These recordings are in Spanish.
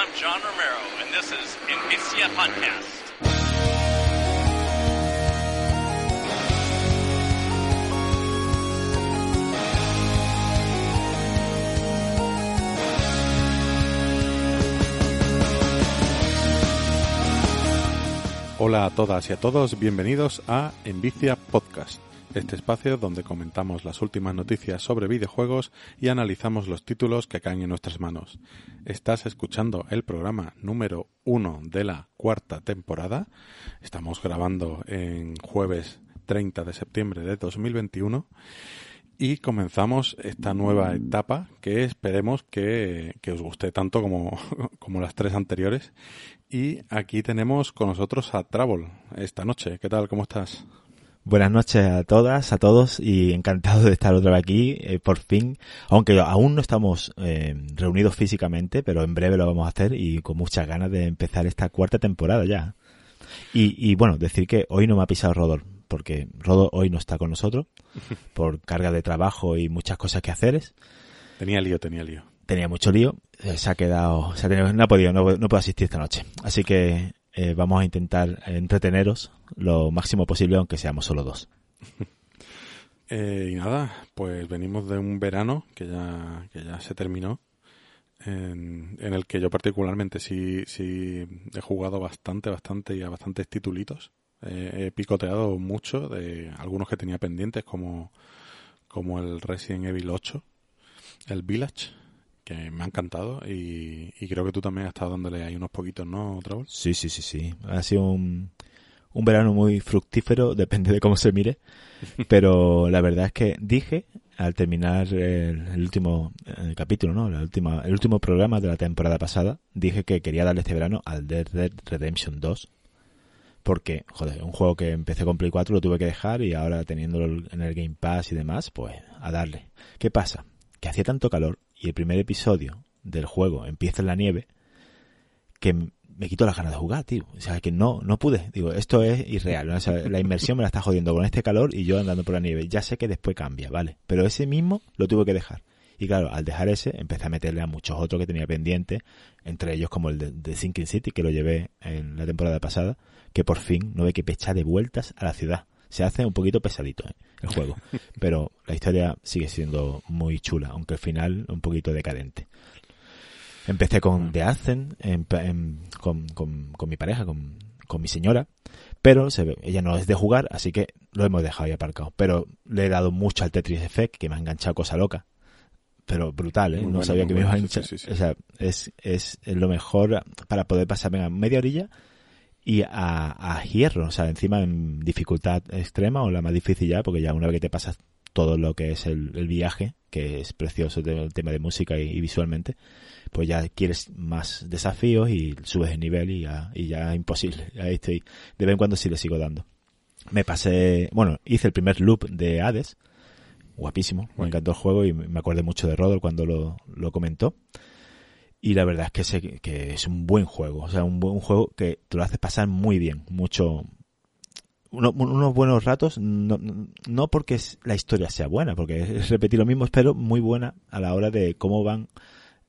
I'm John Romero, and this is Invicia Podcast. Hola a todas y a todos, bienvenidos a Envicia Podcast, este espacio donde comentamos las últimas noticias sobre videojuegos y analizamos los títulos que caen en nuestras manos. Estás escuchando el programa número uno de la cuarta temporada. Estamos grabando en jueves 30 de septiembre de 2021 y comenzamos esta nueva etapa que esperemos que, que os guste tanto como, como, las tres anteriores. Y aquí tenemos con nosotros a Travel esta noche. ¿Qué tal? ¿Cómo estás? Buenas noches a todas, a todos y encantado de estar otra vez aquí, eh, por fin, aunque aún no estamos eh, reunidos físicamente, pero en breve lo vamos a hacer y con muchas ganas de empezar esta cuarta temporada ya. Y, y bueno, decir que hoy no me ha pisado Rodor, porque Rodo hoy no está con nosotros por carga de trabajo y muchas cosas que hacer. Tenía lío, tenía lío. Tenía mucho lío, eh, se ha quedado, se ha tenido, no ha podido, no, no puede asistir esta noche. Así que eh, vamos a intentar entreteneros lo máximo posible, aunque seamos solo dos. eh, y nada, pues venimos de un verano que ya, que ya se terminó, en, en, el que yo particularmente sí, sí he jugado bastante, bastante y a bastantes titulitos. Eh, he picoteado mucho de algunos que tenía pendientes, como, como el Resident Evil 8, el Village, me ha encantado y, y creo que tú también has estado dándole ahí unos poquitos, ¿no, Travel? Sí, sí, sí, sí. Ha sido un, verano muy fructífero, depende de cómo se mire, pero la verdad es que dije al terminar el, último capítulo, ¿no? La última, el último programa de la temporada pasada, dije que quería darle este verano al Dead Red Redemption 2, porque, joder, un juego que empecé con Play 4 lo tuve que dejar y ahora teniéndolo en el Game Pass y demás, pues a darle. ¿Qué pasa? Que hacía tanto calor y el primer episodio del juego empieza en la nieve que me quito las ganas de jugar, tío. O sea, que no, no pude. Digo, esto es irreal. O sea, la inmersión me la está jodiendo con este calor y yo andando por la nieve. Ya sé que después cambia, ¿vale? Pero ese mismo lo tuve que dejar. Y claro, al dejar ese, empecé a meterle a muchos otros que tenía pendiente, entre ellos como el de, de Sinking City, que lo llevé en la temporada pasada, que por fin no hay que pechar de vueltas a la ciudad. Se hace un poquito pesadito ¿eh? el juego, pero la historia sigue siendo muy chula, aunque al final un poquito decadente. Empecé con The Ascent, en, en, con, con, con, mi pareja, con, con mi señora, pero se ve, ella no es de jugar, así que lo hemos dejado ahí aparcado. Pero le he dado mucho al Tetris Effect, que me ha enganchado cosa loca pero brutal, ¿eh? Muy no bueno, sabía que me iba a sí, sí, sí. O sea, es, es lo mejor para poder pasarme a media orilla y a, a hierro, o sea, encima en dificultad extrema o la más difícil ya, porque ya una vez que te pasas todo lo que es el, el viaje, que es precioso el tema de música y, y, visualmente, pues ya quieres más desafíos y subes el nivel y ya, y ya imposible. Ahí estoy. De vez en cuando sí le sigo dando. Me pasé, bueno, hice el primer loop de Hades, guapísimo, me encantó el juego y me acordé mucho de Rodol cuando lo, lo comentó. Y la verdad es que, sé que es un buen juego, o sea, un buen juego que te lo hace pasar muy bien, mucho, uno, unos buenos ratos, no, no porque la historia sea buena, porque es repetir lo mismo, pero muy buena a la hora de cómo van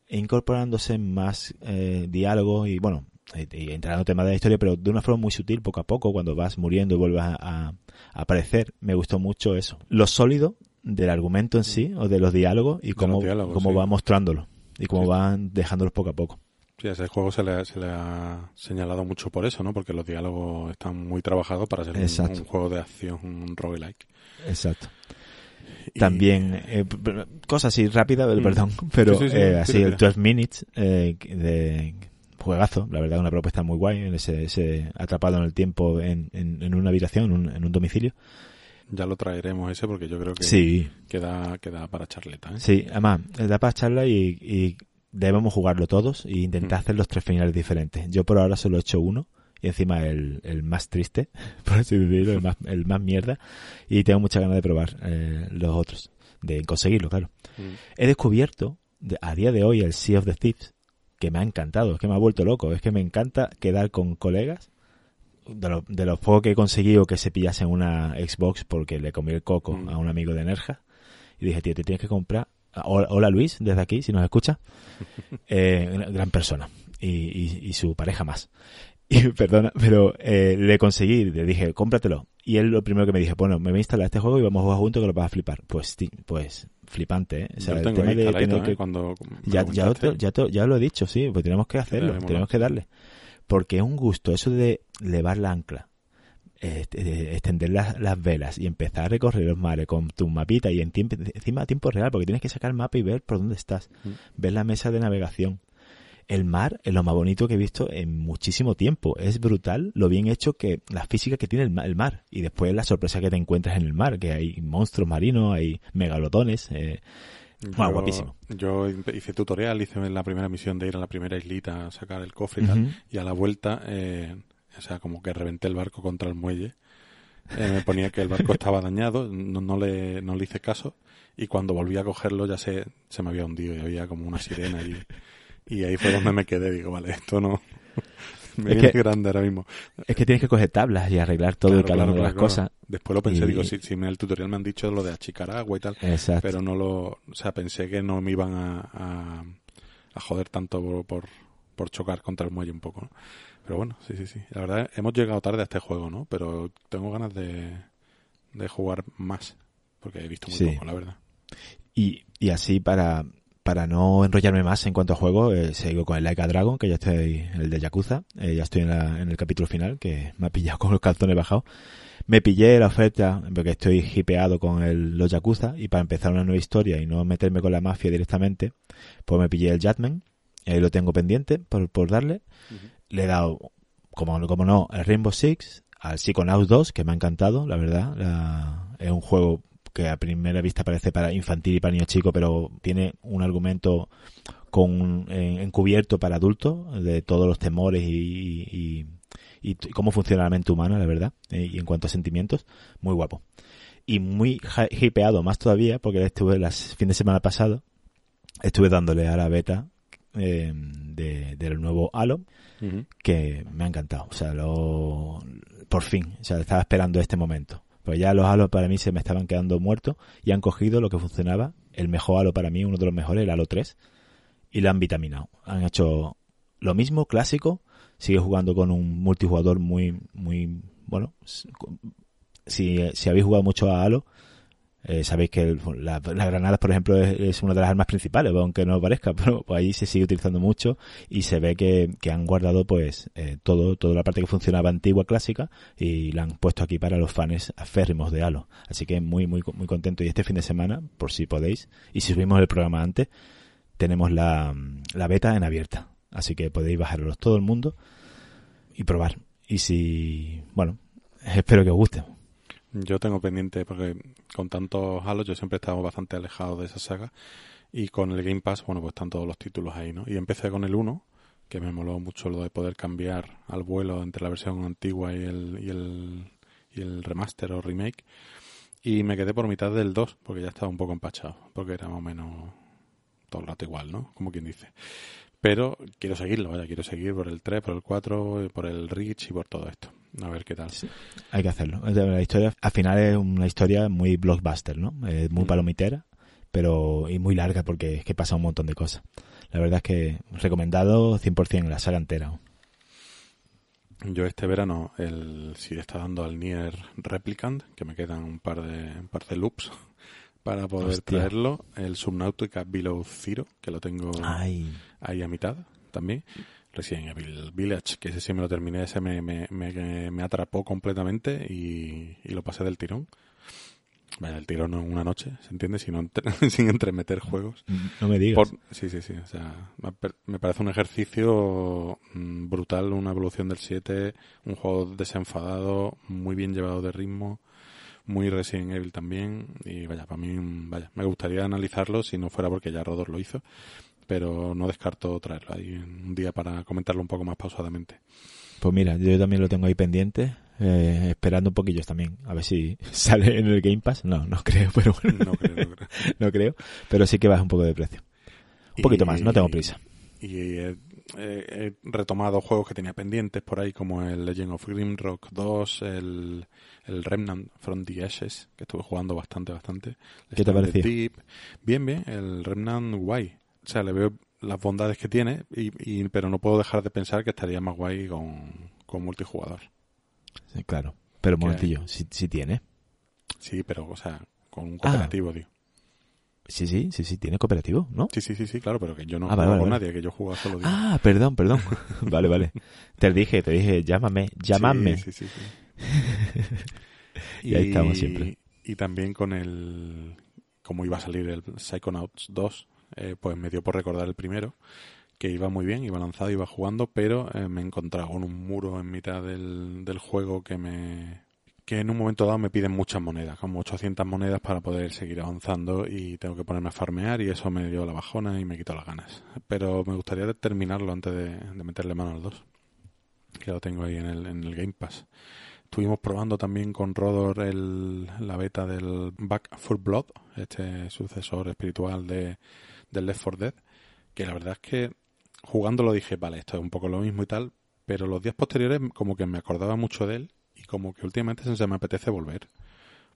incorporándose más eh, diálogos y bueno, y entrando en temas de la historia, pero de una forma muy sutil, poco a poco, cuando vas muriendo y vuelves a, a, a aparecer, me gustó mucho eso. Lo sólido del argumento en sí, o de los diálogos, y cómo, diálogos, cómo sí. va mostrándolo, y cómo Sí. van dejándolos poco a poco. Sí, a ese juego se le, se le ha señalado mucho por eso, ¿no? Porque los diálogos están muy trabajados para ser un, juego de acción, un roguelike. Exacto. Y- También, eh, cosas así rápidas, Mm. perdón, pero Sí, sí, sí, eh, así el 12 Minutes eh, de juegazo, la verdad, una propuesta muy guay, en ese, ese atrapado en el tiempo en, en, en una habitación, en un, en un domicilio. Ya lo traeremos ese porque yo creo que Sí, queda, queda para charleta, ¿eh? sí, además, da para charla y, y debemos jugarlo todos e intentar Mm. hacer los tres finales diferentes. Yo por ahora solo he hecho uno y encima el, el más triste, por así decirlo, el más, el más mierda y tengo muchas ganas de probar eh, los otros, de conseguirlo, claro. Mm. he descubierto de- a día de hoy el Sea of the Thieves que me ha encantado, es que me ha vuelto loco, es que me encanta quedar con colegas de, lo- de los juegos que he conseguido que se pillasen una Xbox porque le comí el coco Mm. a un amigo de Nerja y dije, tío, te tienes que comprar. Hola, hola, Luis, desde aquí, si nos escucha. Eh, una gran persona. y, y, y su pareja más. Y perdona, pero eh, le conseguí, le dije, cómpratelo. Y él lo primero que me dijo, bueno, me voy a instalar este juego y vamos a jugar juntos que lo vas a flipar. Pues, pues flipante, ¿eh? O sea, Yo el tengo tema ahí de instaladito, tener ¿eh? que Cuando me ya, lo ya, ya, lo he dicho, sí, pues tenemos que hacerlo, tenemos que darle. Porque es un gusto eso de levar la ancla, de extender las, las velas y empezar a recorrer los mares con tu mapita y en tiempo, encima a tiempo real, porque tienes que sacar el mapa y ver por dónde estás. Mm. Ver la mesa de navegación. El mar es lo más bonito que he visto en muchísimo tiempo. Es brutal lo bien hecho que la física que tiene el mar. Y después la sorpresa que te encuentras en el mar, que hay monstruos marinos, hay megalodones. Eh, Yo- guapísimo. Yo hice tutorial, hice la primera misión de ir a la primera islita a sacar el cofre y tal. Y a la vuelta, eh, o sea, como que reventé el barco contra el muelle. Eh, me ponía que el barco estaba dañado, no, no, le, no le hice caso. Y cuando volví a cogerlo ya se, se me había hundido y había como una sirena. Y, y ahí fue donde me quedé. Digo, vale, esto no. Me Es que- grande ahora mismo. es que tienes que coger tablas y arreglar todo Claro, y cada claro, una de las claro, cosas. Después lo pensé, Y- digo, si, si en el tutorial me han dicho lo de achicar agua y tal. Exacto. pero no lo, o sea, pensé que no me iban a, a, a joder tanto por, por, por chocar contra el muelle un poco, ¿no? Pero bueno, sí, sí, sí. La verdad, hemos llegado tarde a este juego, ¿no? Pero tengo ganas de, de jugar más, porque he visto muy Sí. poco, la verdad. Y, y así para, para no enrollarme más en cuanto a juego, eh, sigo con el Like a Dragon, que ya estoy, el de Yakuza, eh, ya estoy en, la- en el capítulo final, que me ha pillado con los calzones bajados. Me pillé la oferta, porque estoy hipeado con el, los Yakuza, y para empezar una nueva historia y no meterme con la mafia directamente, pues me pillé el Jatman, ahí lo tengo pendiente por, por darle. Le he dado, como, como no, el Rainbow Six, al Psychonauts 2, que me ha encantado, la verdad. La- es un juego que a primera vista parece para infantil y para niños chicos, pero tiene un argumento con encubierto para adultos de todos los temores y, y, cómo funciona la mente humana, la verdad, eh, y en cuanto a sentimientos, muy guapo. Y muy hi- hipeado más todavía, porque estuve las fin de semana pasado, estuve dándole a la beta eh, de, del nuevo Halo, que me ha encantado. O sea, lo, por fin, o sea, estaba esperando este momento. Pues ya los Halo para mí se me estaban quedando muertos y han cogido lo que funcionaba, el mejor Halo para mí, uno de los mejores, el Halo 3, y lo han vitaminado. Han hecho lo mismo, clásico, sigue jugando con un multijugador muy, muy, bueno, si, si habéis jugado mucho a Halo, eh, sabéis que el- la- las granadas, por ejemplo, es, una de las armas principales, aunque no parezca, pero ahí se sigue utilizando mucho y se ve que, han guardado pues eh, todo, toda la parte que funcionaba antigua, clásica, y la han puesto aquí para los fans aférrimos de Halo. Así que muy, muy, muy contento. Y este fin de semana, por si podéis, y si subimos el programa antes, tenemos la, la beta en abierta. Así que podéis bajaros todo el mundo y probar. Y si, bueno, espero que os guste. Yo tengo pendiente, porque con tantos Halo yo siempre he bastante alejado de esa saga. Y con el Game Pass, bueno, pues están todos los títulos ahí, ¿no? Y empecé con el 1, que me moló mucho lo de poder cambiar al vuelo entre la versión antigua y el, y el, y el remaster o remake. Y me quedé por mitad del 2, porque ya estaba un poco empachado, porque era más o menos todo el rato igual, ¿no? Como quien dice. Pero quiero seguirlo, vaya, quiero seguir por el 3, por el 4, por el Reach y por todo esto. A ver qué tal. Hay que hacerlo. La historia, al final es una historia muy blockbuster, ¿no? Es muy Mm. palomitera, pero y muy larga porque es que pasa un montón de cosas. La verdad es que recomendado 100% la saga entera. Yo este verano el si está dando al Nier Replicant, que me quedan un par de un par de loops para poder Hostia. traerlo, el Subnautica Below Zero, que lo tengo Ay, ahí a mitad también. Resident Evil Village, que ese sí me lo terminé, ese me, me, me, me atrapó completamente y, y lo pasé del tirón. Vaya, el tirón en una noche, ¿se entiende? Sin, entre- sin entremeter juegos. no me digas. Por- sí, sí, sí. O sea, me pa- me parece un ejercicio mm, brutal, una evolución del 7, un juego desenfadado, muy bien llevado de ritmo, muy Resident Evil también. Y vaya, para mí, vaya, me gustaría analizarlo si no fuera porque ya Rodor lo hizo, pero no descarto traerlo ahí un día para comentarlo un poco más pausadamente. Pues mira, yo también lo tengo ahí pendiente, eh, esperando un poquillo también, a ver si sale en el Game Pass. No, no creo, pero bueno, No creo, no creo. no creo. Pero sí que baja un poco de precio. Un poquito más, no tengo prisa. Y he, he- he retomado juegos que tenía pendientes por ahí, como el Legend of Grimrock 2, el, el Remnant from the Ashes, que estuve jugando bastante, bastante. ¿Qué te? Deep. Bien, bien, el Remnant guay. O sea, le veo, las bondades que tiene, y, y- pero no puedo dejar de pensar que estaría más guay con, con multijugador. Sí, claro. Pero un momentillo, si, si tiene. Sí, pero, o sea, con un Ah. cooperativo, digo. Sí, sí, sí, sí, tiene cooperativo, ¿no? Sí, sí, sí, sí, claro, pero que yo no Ah, vale, juego vale, con vale. nadie, que yo juego solo. digo. Ah, perdón, perdón. vale, vale. Te dije, te dije, llámame, llámame. Sí, sí, sí, sí. Y ahí estamos siempre. Y también con el... Como iba a salir el Psychonauts 2, eh, pues me dio por recordar el primero, que iba muy bien, iba lanzado, iba jugando, pero eh, me he encontrado con un muro en mitad del, del juego que me... que en un momento dado me piden muchas monedas, como 800 monedas para poder seguir avanzando y tengo que ponerme a farmear y eso me dio la bajona y me quitó las ganas. Pero me gustaría terminarlo antes de, de meterle mano al 2, que lo tengo ahí en el, en el Game Pass. Estuvimos probando también con Rodor el, la beta del Back for Blood, este sucesor espiritual de, del Left 4 Dead, que la verdad es que jugándolo dije, vale, esto es un poco lo mismo y tal, pero los días posteriores como que me acordaba mucho de él y como que últimamente se me apetece volver,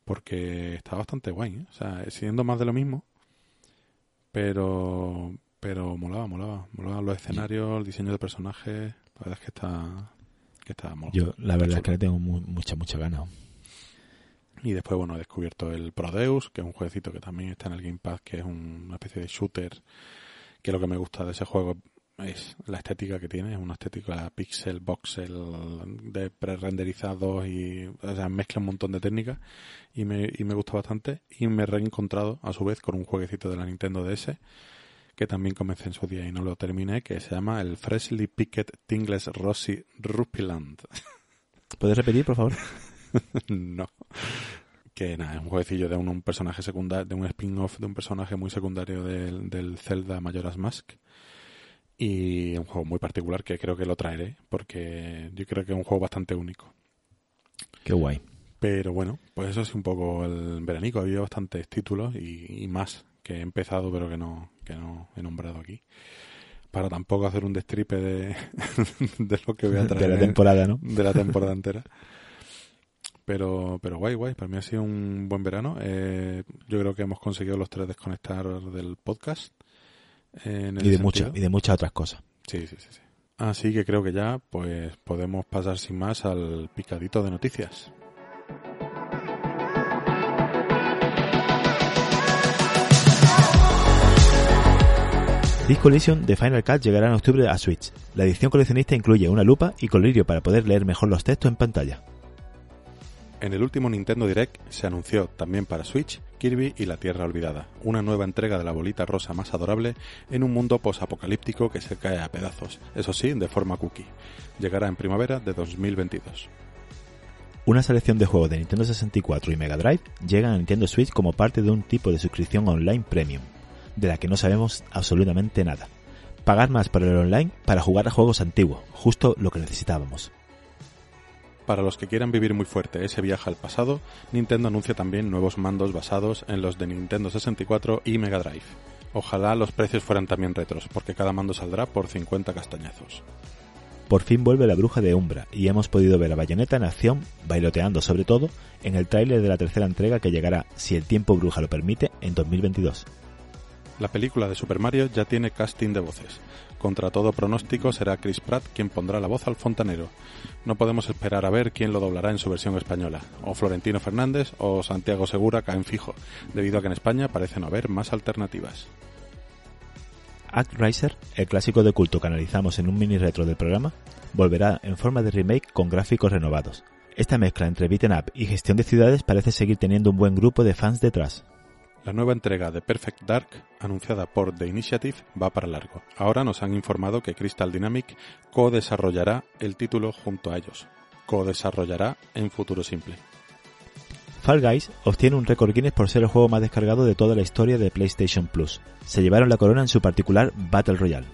porque está bastante guay, ¿eh? o sea, siendo más de lo mismo, pero pero molaba, molaba, molaba los escenarios, el diseño de personajes, la verdad es que está que está mola. Yo, la verdad es que le tengo mu- mucha, mucha ganas. Y después, bueno, he descubierto el Prodeus, que es un jueguecito que también está en el Game Pass, que es un- una especie de shooter, que lo que me gusta de ese juego es la estética que tiene, es una estética pixel, voxel, de pre-renderizados y, o sea, mezcla un montón de técnicas y me, y me gusta bastante. Y me he reencontrado, a su vez, con un jueguecito de la Nintendo DS, que también comencé en su día y no lo terminé, que se llama el Freshly Picked Tingles Rossi Rupiland. ¿Puedes repetir, por favor? no. Que nada, es un jueguecillo de un, un personaje secundario, de un spin-off de un personaje muy secundario del, del Zelda Majora's Mask. Y es un juego muy particular que creo que lo traeré, porque yo creo que es un juego bastante único. Qué guay. Pero bueno, pues eso es un poco el veranico. Ha habido bastantes títulos y, y más que he empezado, pero que no, que no he nombrado aquí. Para tampoco hacer un destripe de, de lo que voy a traer De la temporada, ¿no? de la temporada entera. Pero, pero guay, guay. Para mí ha sido un buen verano. Eh, yo creo que hemos conseguido los tres desconectar del podcast. eh, Y de, muchas, y de muchas otras cosas. Sí, sí, sí, sí. Así que creo que ya pues podemos pasar sin más al picadito de noticias. Disc Collision de Final Cut llegará en octubre a Switch. La edición coleccionista incluye una lupa y colirio para poder leer mejor los textos en pantalla. En el último Nintendo Direct se anunció también para Switch Kirby y la Tierra Olvidada, una nueva entrega de la bolita rosa más adorable en un mundo posapocalíptico que se cae a pedazos, eso sí, de forma cookie. Llegará en primavera de 2022. Una selección de juegos de Nintendo 64 y Mega Drive llegan a Nintendo Switch como parte de un tipo de suscripción online premium, de la que no sabemos absolutamente nada. Pagar más por el online para jugar a juegos antiguos, justo lo que necesitábamos. Para los que quieran vivir muy fuerte ese viaje al pasado, Nintendo anuncia también nuevos mandos basados en los de Nintendo 64 y Mega Drive. Ojalá los precios fueran también retros, porque cada mando saldrá por 50 castañazos. Por fin vuelve la bruja de Umbra y hemos podido ver a Bayonetta en acción, bailoteando sobre todo, en el tráiler de la tercera entrega que llegará, si el tiempo bruja lo permite, en 2022. La película de Super Mario ya tiene casting de voces. Contra todo pronóstico será Chris Pratt quien pondrá la voz al fontanero. No podemos esperar a ver quién lo doblará en su versión española. O Florentino Fernández o Santiago Segura caen fijo, debido a que en España parece no haber más alternativas. ActRiser, el clásico de culto que analizamos en un mini retro del programa, volverá en forma de remake con gráficos renovados. Esta mezcla entre beat'em up y gestión de ciudades parece seguir teniendo un buen grupo de fans detrás. La nueva entrega de Perfect Dark, anunciada por The Initiative, va para largo. Ahora nos han informado que Crystal Dynamic co-desarrollará el título junto a ellos. Co-desarrollará en futuro simple. Fall Guys obtiene un récord Guinness por ser el juego más descargado de toda la historia de PlayStation Plus. Se llevaron la corona en su particular Battle Royale.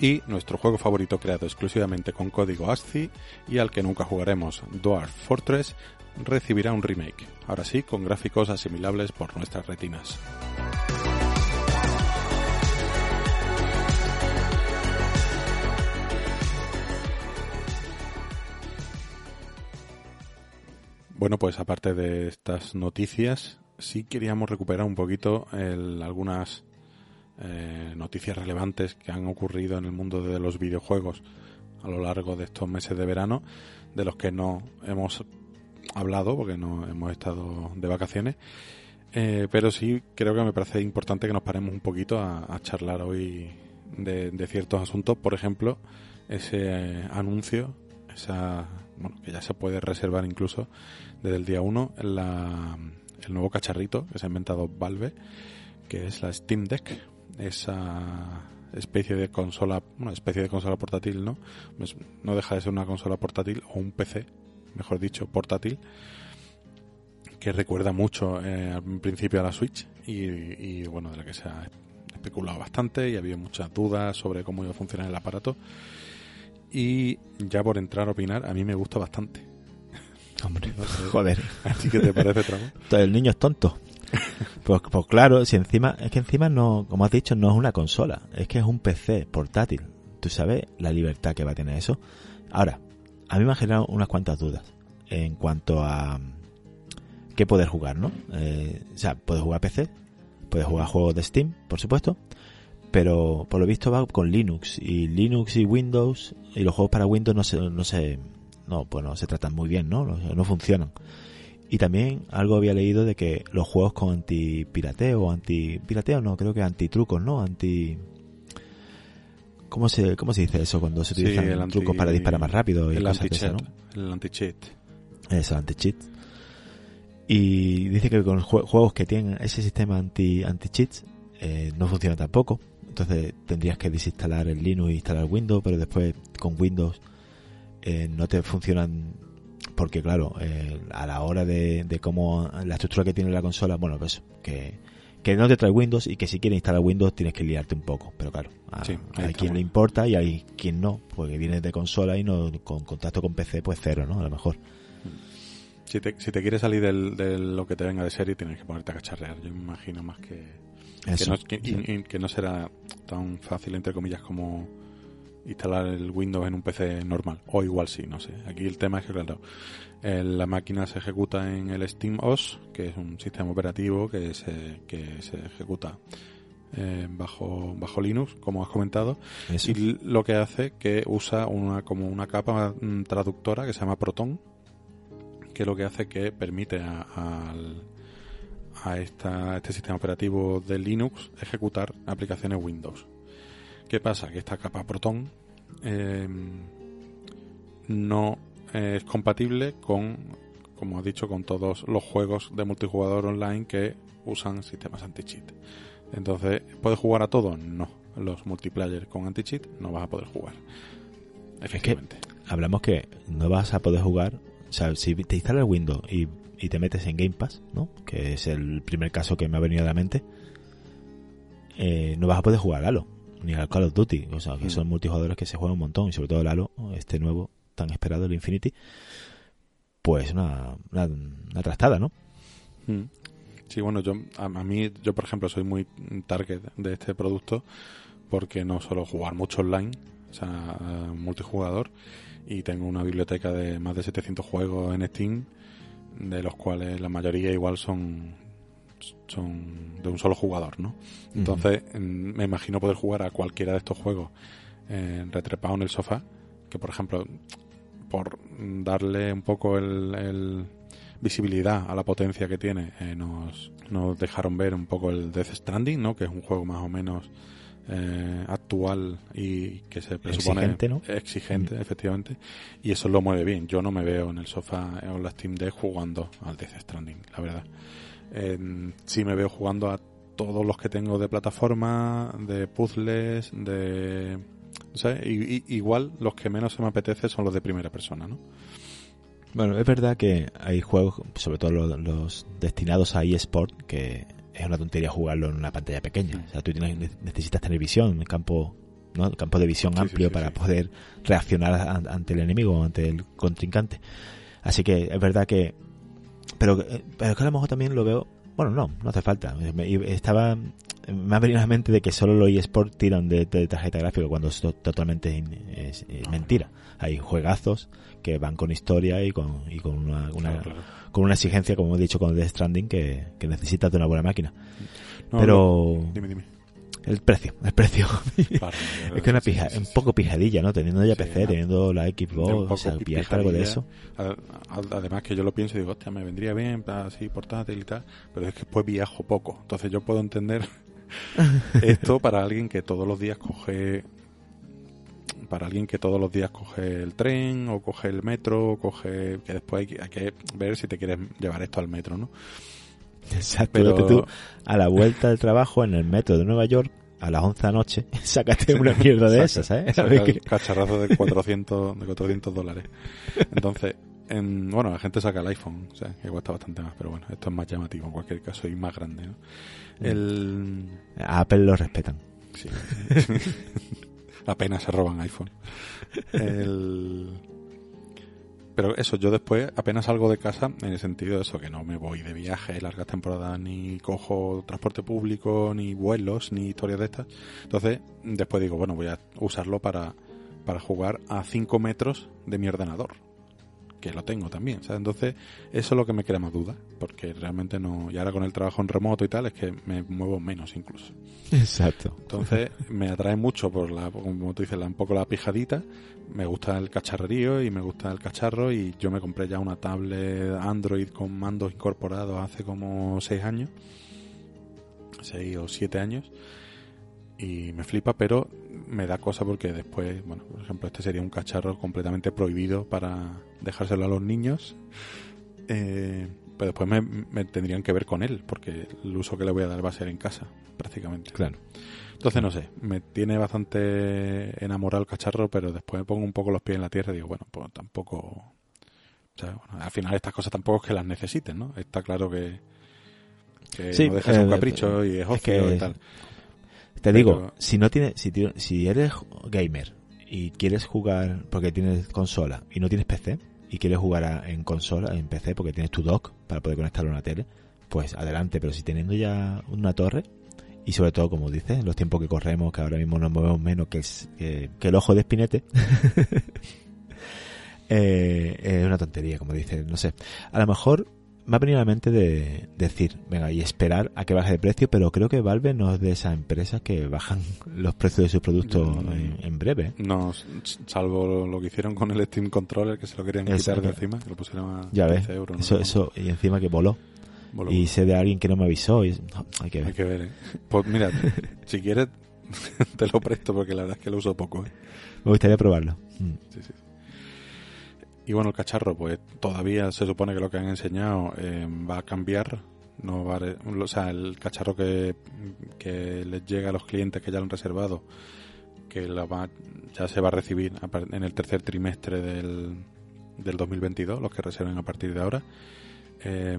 Y nuestro juego favorito creado exclusivamente con código ASCII y al que nunca jugaremos, Dwarf Fortress, recibirá un remake, ahora sí con gráficos asimilables por nuestras retinas. Bueno, pues aparte de estas noticias, sí queríamos recuperar un poquito algunas eh, noticias relevantes que han ocurrido en el mundo de los videojuegos a lo largo de estos meses de verano, de los que no hemos hablado porque no hemos estado de vacaciones. Eh, pero sí creo que me parece importante que nos paremos un poquito a, charlar hoy de, ciertos asuntos. Por ejemplo, ese anuncio, esa, bueno, que ya se puede reservar incluso desde el día 1, el nuevo cacharrito que se ha inventado Valve, que es la Steam Deck, esa especie de consola, una especie de consola portátil, ¿no? No deja de ser una consola portátil o un PC, mejor dicho, portátil, que recuerda mucho eh, al principio a la Switch y, bueno, de la que se ha especulado bastante y había muchas dudas sobre cómo iba a funcionar el aparato. Y ya por entrar a opinar, a mí me gusta bastante. Hombre, joder. ¿A ti qué te parece, Tramo? El niño es tonto. Pues, pues claro, si encima, es que encima no, como has dicho, no es una consola, es que es un PC portátil. Tú sabes la libertad que va a tener eso. Ahora, a mí me ha generado unas cuantas dudas en cuanto a qué poder jugar, ¿no? Eh, o sea, puedes jugar PC, puedes jugar juegos de Steam, por supuesto, pero por lo visto va con Linux y Linux y Windows y los juegos para Windows no se, no se, no, pues no se tratan muy bien, ¿no? No, funcionan. Y también algo había leído de que los juegos con anti-pirateo, anti-pirateo no, creo que anti-trucos, ¿no? Anti... ¿Cómo se, ¿Cómo se dice eso cuando se utilizan trucos para disparar más rápido? Y el anti-cheat. El anti-cheat. Eso, anti-cheat. Y dice que con juegos que tienen ese sistema anti, anti-cheats eh, no funciona tampoco. Entonces tendrías que desinstalar el Linux e instalar Windows, pero después con Windows eh, no te funcionan porque claro, eh, a la hora de, de cómo la estructura que tiene la consola, bueno, pues que, que no te trae Windows y que si quieres instalar Windows tienes que liarte un poco, pero claro, hay quien le importa y hay quien no, porque viene de consola y no con contacto con PC, pues cero, ¿no? A lo mejor. Si te, si te quieres salir del, de lo que te venga de serie, tienes que ponerte a cacharrear. Yo me imagino más que. que no será tan fácil, entre comillas, como instalar el Windows en un PC normal. O igual sí, no sé. Aquí el tema es que, claro, la máquina se ejecuta en el SteamOS, que es un sistema operativo que se, que se ejecuta eh, bajo, bajo Linux, como has comentado. Y lo que hace que usa una, como una capa mm, traductora que se llama Proton, que lo que hace que permite a, a esta, este sistema operativo de Linux ejecutar aplicaciones Windows. ¿Qué pasa? Que esta capa Proton eh, no es compatible con, como he dicho, con todos los juegos de multijugador online que usan sistemas anti-cheat. Entonces, ¿puedes jugar a todos? No. Los multiplayer con anti-cheat no vas a poder jugar. Efectivamente. hablamos que no vas a poder jugar. O sea, si te instalas Windows y, y te metes en Game Pass, ¿no? Que es el primer caso que me ha venido a la mente. Eh, no vas a poder jugar a Halo ni al Call of Duty, o sea, que mm. son multijugadores que se juegan un montón, y sobre todo el Halo, este nuevo, tan esperado, el Infinity, pues una, una, trastada, ¿no? Mm. Sí, bueno, yo a, mí, yo por ejemplo, soy muy target de este producto porque no suelo jugar mucho online, o sea, multijugador, y tengo una biblioteca de más de 700 juegos en Steam, de los cuales la mayoría igual son son de un solo jugador, ¿no? Entonces, me imagino poder jugar a cualquiera de estos juegos eh, retrepado en el sofá, que por ejemplo, por darle un poco el, visibilidad a la potencia que tiene, eh, nos, nos dejaron ver un poco el Death Stranding, ¿no? Que es un juego más o menos eh, actual y que se presupone exigente, ¿no? exigente efectivamente y eso lo mueve bien yo no me veo en el sofá o en la Steam Deck jugando al Death Stranding la verdad sí me veo jugando a todos los que tengo de plataforma, de puzzles, de... igual los que menos se me apetece son los de primera persona, ¿no? Bueno, es verdad que hay juegos, sobre todo los, destinados a eSport, que es una tontería jugarlo en una pantalla pequeña. O sea, tú necesitas tener visión, un campo, ¿no? campo de visión amplio para poder reaccionar ante el enemigo, ante el contrincante. Así que es verdad que pero, eh, pero es que a lo mejor también lo veo. Bueno, no, no hace falta. estaba. Me ha venido a la mente de que solo los eSports tiran de, tarjeta gráfica cuando es totalmente es, mentira. Hay juegazos que van con historia y con, y con una, con una exigencia, como he dicho con The Stranding, que, que necesitas de una buena máquina. pero. dime, dime. El precio, el precio. Es que una pija, un poco pijadilla, ¿no? Teniendo ya PC, teniendo la Xbox, o sea, algo de eso. Además que yo lo pienso y digo, hostia, me vendría bien así portátil y tal, pero es que después viajo poco. Entonces yo puedo entender esto para alguien que todos los días coge para alguien que todos los días coge el tren o coge el metro o coge que después hay que, hay que ver si te quieres llevar esto al metro, ¿no? Exacto, Pero- tú a la vuelta del trabajo en el metro de Nueva York a las 11 de la noche, sácate una mierda de esas, ¿sabes? Qué- cacharrazo de 400, de 400 dólares. Entonces, en, bueno, la gente saca el iPhone, o sea, que cuesta bastante más, pero bueno, esto es más llamativo en cualquier caso y más grande, ¿no? El... A Apple lo respetan. Sí. Apenas se roban iPhone. El... Pero eso, yo después apenas salgo de casa en el sentido de eso, que no me voy de viaje largas temporadas, ni cojo transporte público, ni vuelos, ni historias de estas. Entonces, después digo, bueno, voy a usarlo para, para jugar a 5 metros de mi ordenador. Que lo tengo también, ¿sabes? Entonces, eso es lo que me crea más duda, porque realmente no. Y ahora con el trabajo en remoto y tal, es que me muevo menos incluso. Exacto. Entonces me atrae mucho por la, como tú dices, la, un poco la pijadita. Me gusta el cacharrerío y me gusta el cacharro y yo me compré ya una tablet Android con mandos incorporados hace como seis años, seis o siete años y me flipa, pero me da cosa porque después, bueno, por ejemplo, este sería un cacharro completamente prohibido para dejárselo a los niños. Eh, pero después me, me tendrían que ver con él, porque el uso que le voy a dar va a ser en casa, prácticamente. Claro. Entonces, no sé, me tiene bastante enamorado el cacharro, pero después me pongo un poco los pies en la tierra y digo, bueno, pues tampoco. O sea, bueno, al final estas cosas tampoco es que las necesiten, ¿no? Está claro que, que Sí, no dejes un eh, capricho y es es ocio que- y tal. Te Pero- digo, si no tienes, si, si eres gamer y quieres jugar porque tienes consola y no tienes PC y quieres jugar en consola, en PC porque tienes tu dock para poder conectarlo a una tele, pues adelante, pero si teniendo ya una torre y sobre todo, como dices, en los tiempos que corremos, que ahora mismo nos movemos menos que que, que el ojo de espinete, eh, es una tontería, como dices, no sé. A lo mejor me ha venido a la mente de decir, venga, y esperar a que baje de precio, pero creo que Valve no es de esas empresas que bajan los precios de sus productos en, en breve. No, salvo lo que hicieron con el Steam Controller, que se lo querían quitar Exacto. de encima, que lo pusieron a Ya ves, 15 euros. ¿no? eso, eso, y encima que voló. Voló. Y sé de alguien que no me avisó, y no, hay que ver. Hay que ver, ¿eh? Pues mira, si quieres, te lo presto porque la verdad es que lo uso poco, ¿eh? Me gustaría probarlo. Mm. Sí, sí. Y bueno, el cacharro, pues todavía se supone que lo que han enseñado eh, va a cambiar. No va a- o sea, el cacharro que, que les llega a los clientes que ya lo han reservado, que la va- ya se va a recibir en el tercer trimestre del, del 2022, los que reserven a partir de ahora. Eh,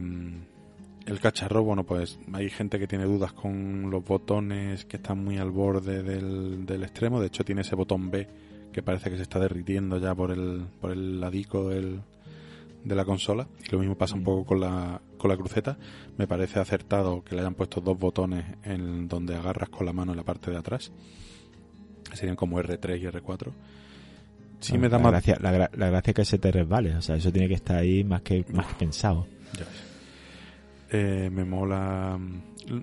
el cacharro, bueno, pues hay gente que tiene dudas con los botones que están muy al borde del, del extremo. De hecho, tiene ese botón B que parece que se está derritiendo ya por el, por el ladico del, de la consola. Y lo mismo pasa un poco con la, con la cruceta. Me parece acertado que le hayan puesto dos botones en donde agarras con la mano en la parte de atrás. Serían como R3 y R4. Sí me da la más... gracia, la, gra- la gracia que se te resbale, o sea, eso tiene que estar ahí más que, más que pensado. Ya. Eh, me mola.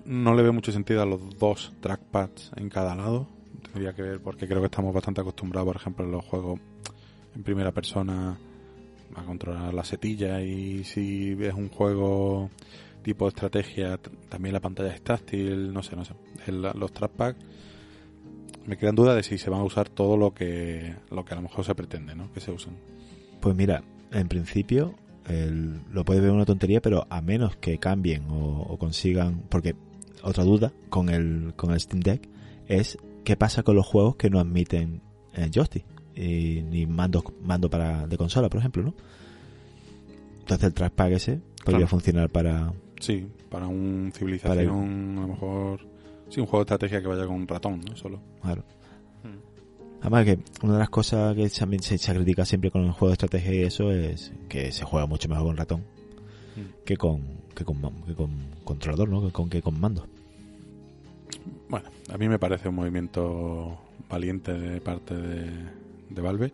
No le veo mucho sentido a los dos trackpads en cada lado. Tendría que ver porque creo que estamos bastante acostumbrados, por ejemplo, en los juegos en primera persona a controlar la setilla y si es un juego tipo estrategia, también la pantalla es táctil, no sé, no sé. El- los trackpads me crean duda de si se van a usar todo lo que lo que a lo mejor se pretende, ¿no? Que se usen. Pues mira, en principio el- lo puedes ver una tontería, pero a menos que cambien o, o consigan, porque otra duda con el con el Steam Deck es qué pasa con los juegos que no admiten eh, joystick y, ni mando mando para de consola, por ejemplo, ¿no? Entonces el trackpad ese podría Claro. funcionar para Sí, para un civilización, a lo mejor. Sí, un juego de estrategia que vaya con un ratón, ¿no? Solo. claro. Además que una de las cosas que también se, se critica siempre con el juego de estrategia y eso es que se juega mucho mejor con ratón que con que con, que con controlador, ¿no? Que con que con mando. Bueno, a mí me parece un movimiento valiente de parte de, Valve.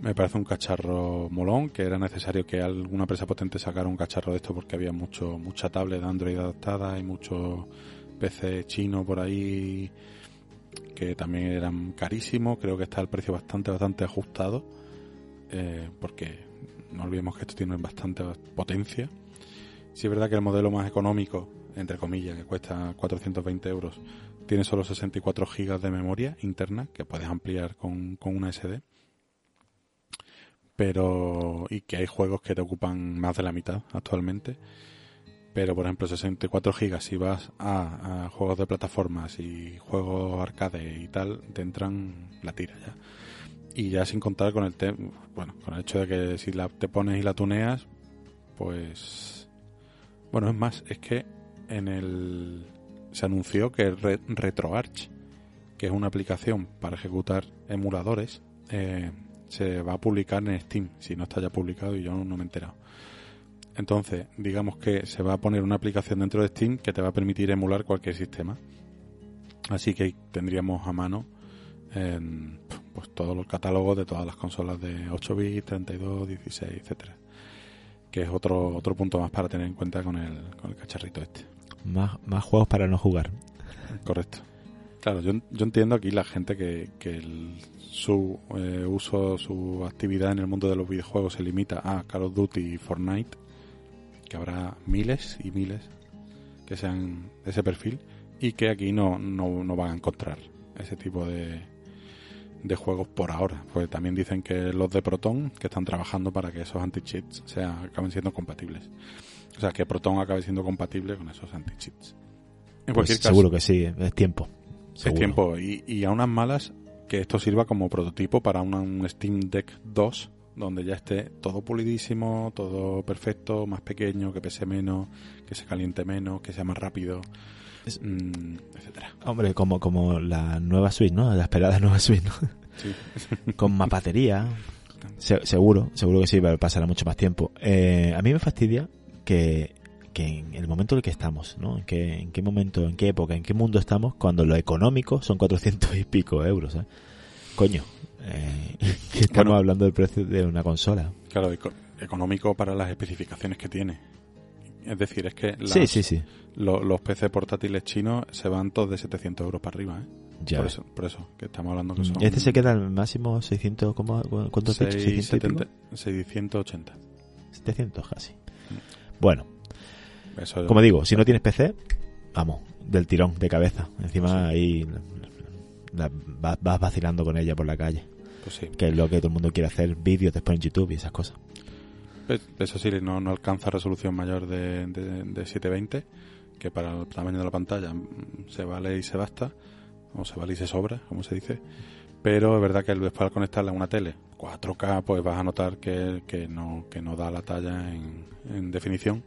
Me parece un cacharro molón, que era necesario que alguna empresa potente sacara un cacharro de esto porque había mucho mucha tablet de Android adaptada y mucho PC chino por ahí que también eran carísimos. Creo que está el precio bastante, bastante ajustado, eh, porque no olvidemos que esto tiene bastante potencia. Si es verdad que el modelo más económico, entre comillas, que cuesta 420 euros, tiene solo 64 gigas de memoria interna que puedes ampliar con, con una SD. Pero, y que hay juegos que te ocupan más de la mitad actualmente. Pero, por ejemplo, 64 gigas, si vas a, juegos de plataformas y juegos arcade y tal, te entran la tira ya. Y ya sin contar con el bueno, con el hecho de que si la, te pones y la tuneas, pues bueno, es más, es que en el se anunció que RetroArch, que es una aplicación para ejecutar emuladores, eh, se va a publicar en Steam, si no está ya publicado y yo no, me he enterado. Entonces, digamos que se va a poner una aplicación dentro de Steam que te va a permitir emular cualquier sistema. Así que tendríamos a mano pues todos los catálogos de todas las consolas de 8 bits, 32, 16, etcétera. Que es otro otro punto más para tener en cuenta con el, con el cacharrito este. Más, más juegos para no jugar. Correcto. Claro, yo, yo entiendo aquí la gente que, que su eh, uso, su actividad en el mundo de los videojuegos se limita a Call of Duty y Fortnite, que habrá miles y miles que sean de ese perfil y que aquí no, no, no van a encontrar ese tipo de, de juegos por ahora. Pues también dicen que los de Proton que están trabajando para que esos anti-cheats acaben siendo compatibles. O sea, que Proton acabe siendo compatible con esos anti-cheats. En pues seguro que sí, es tiempo. Es tiempo. Y, y a unas malas que esto sirva como prototipo para un Steam Deck 2 donde ya esté todo pulidísimo, todo perfecto, más pequeño, que pese menos, que se caliente menos, que sea más rápido, mm, etcétera. Hombre, como como la nueva Switch, ¿no? La esperada nueva Switch, ¿no? Sí. Con más batería. seguro, seguro que sí, pasará mucho más tiempo. Eh, a mí me fastidia que, en el momento en el que estamos, ¿no? En qué, en qué momento, en qué época, en qué mundo estamos, cuando lo económico son 400 y pico euros, ¿eh? Coño, eh, estamos hablando del precio de una consola. Claro, económico para las especificaciones que tiene. Es decir, es que sí, sí, sí. los PC portátiles chinos se van todos de 700 euros para arriba, ¿eh? Ya. Por eso, por eso, que estamos hablando que son... Este se queda al máximo 600, ¿cómo, ¿cuánto 680. 700 casi. Bueno, como digo, si no tienes PC, vamos, del tirón, de cabeza. Encima ahí vas, vacilando con ella por la calle. Pues que es lo que todo el mundo quiere hacer, vídeos después en YouTube y esas cosas. Pues, eso sí, no, no alcanza resolución mayor de, de, 720, que para el tamaño de la pantalla mm, se vale y se basta, o se vale y se sobra, como se dice. Pero es verdad que después al conectarla a una tele 4K, pues vas a notar que, que, no, que no da la talla en, en definición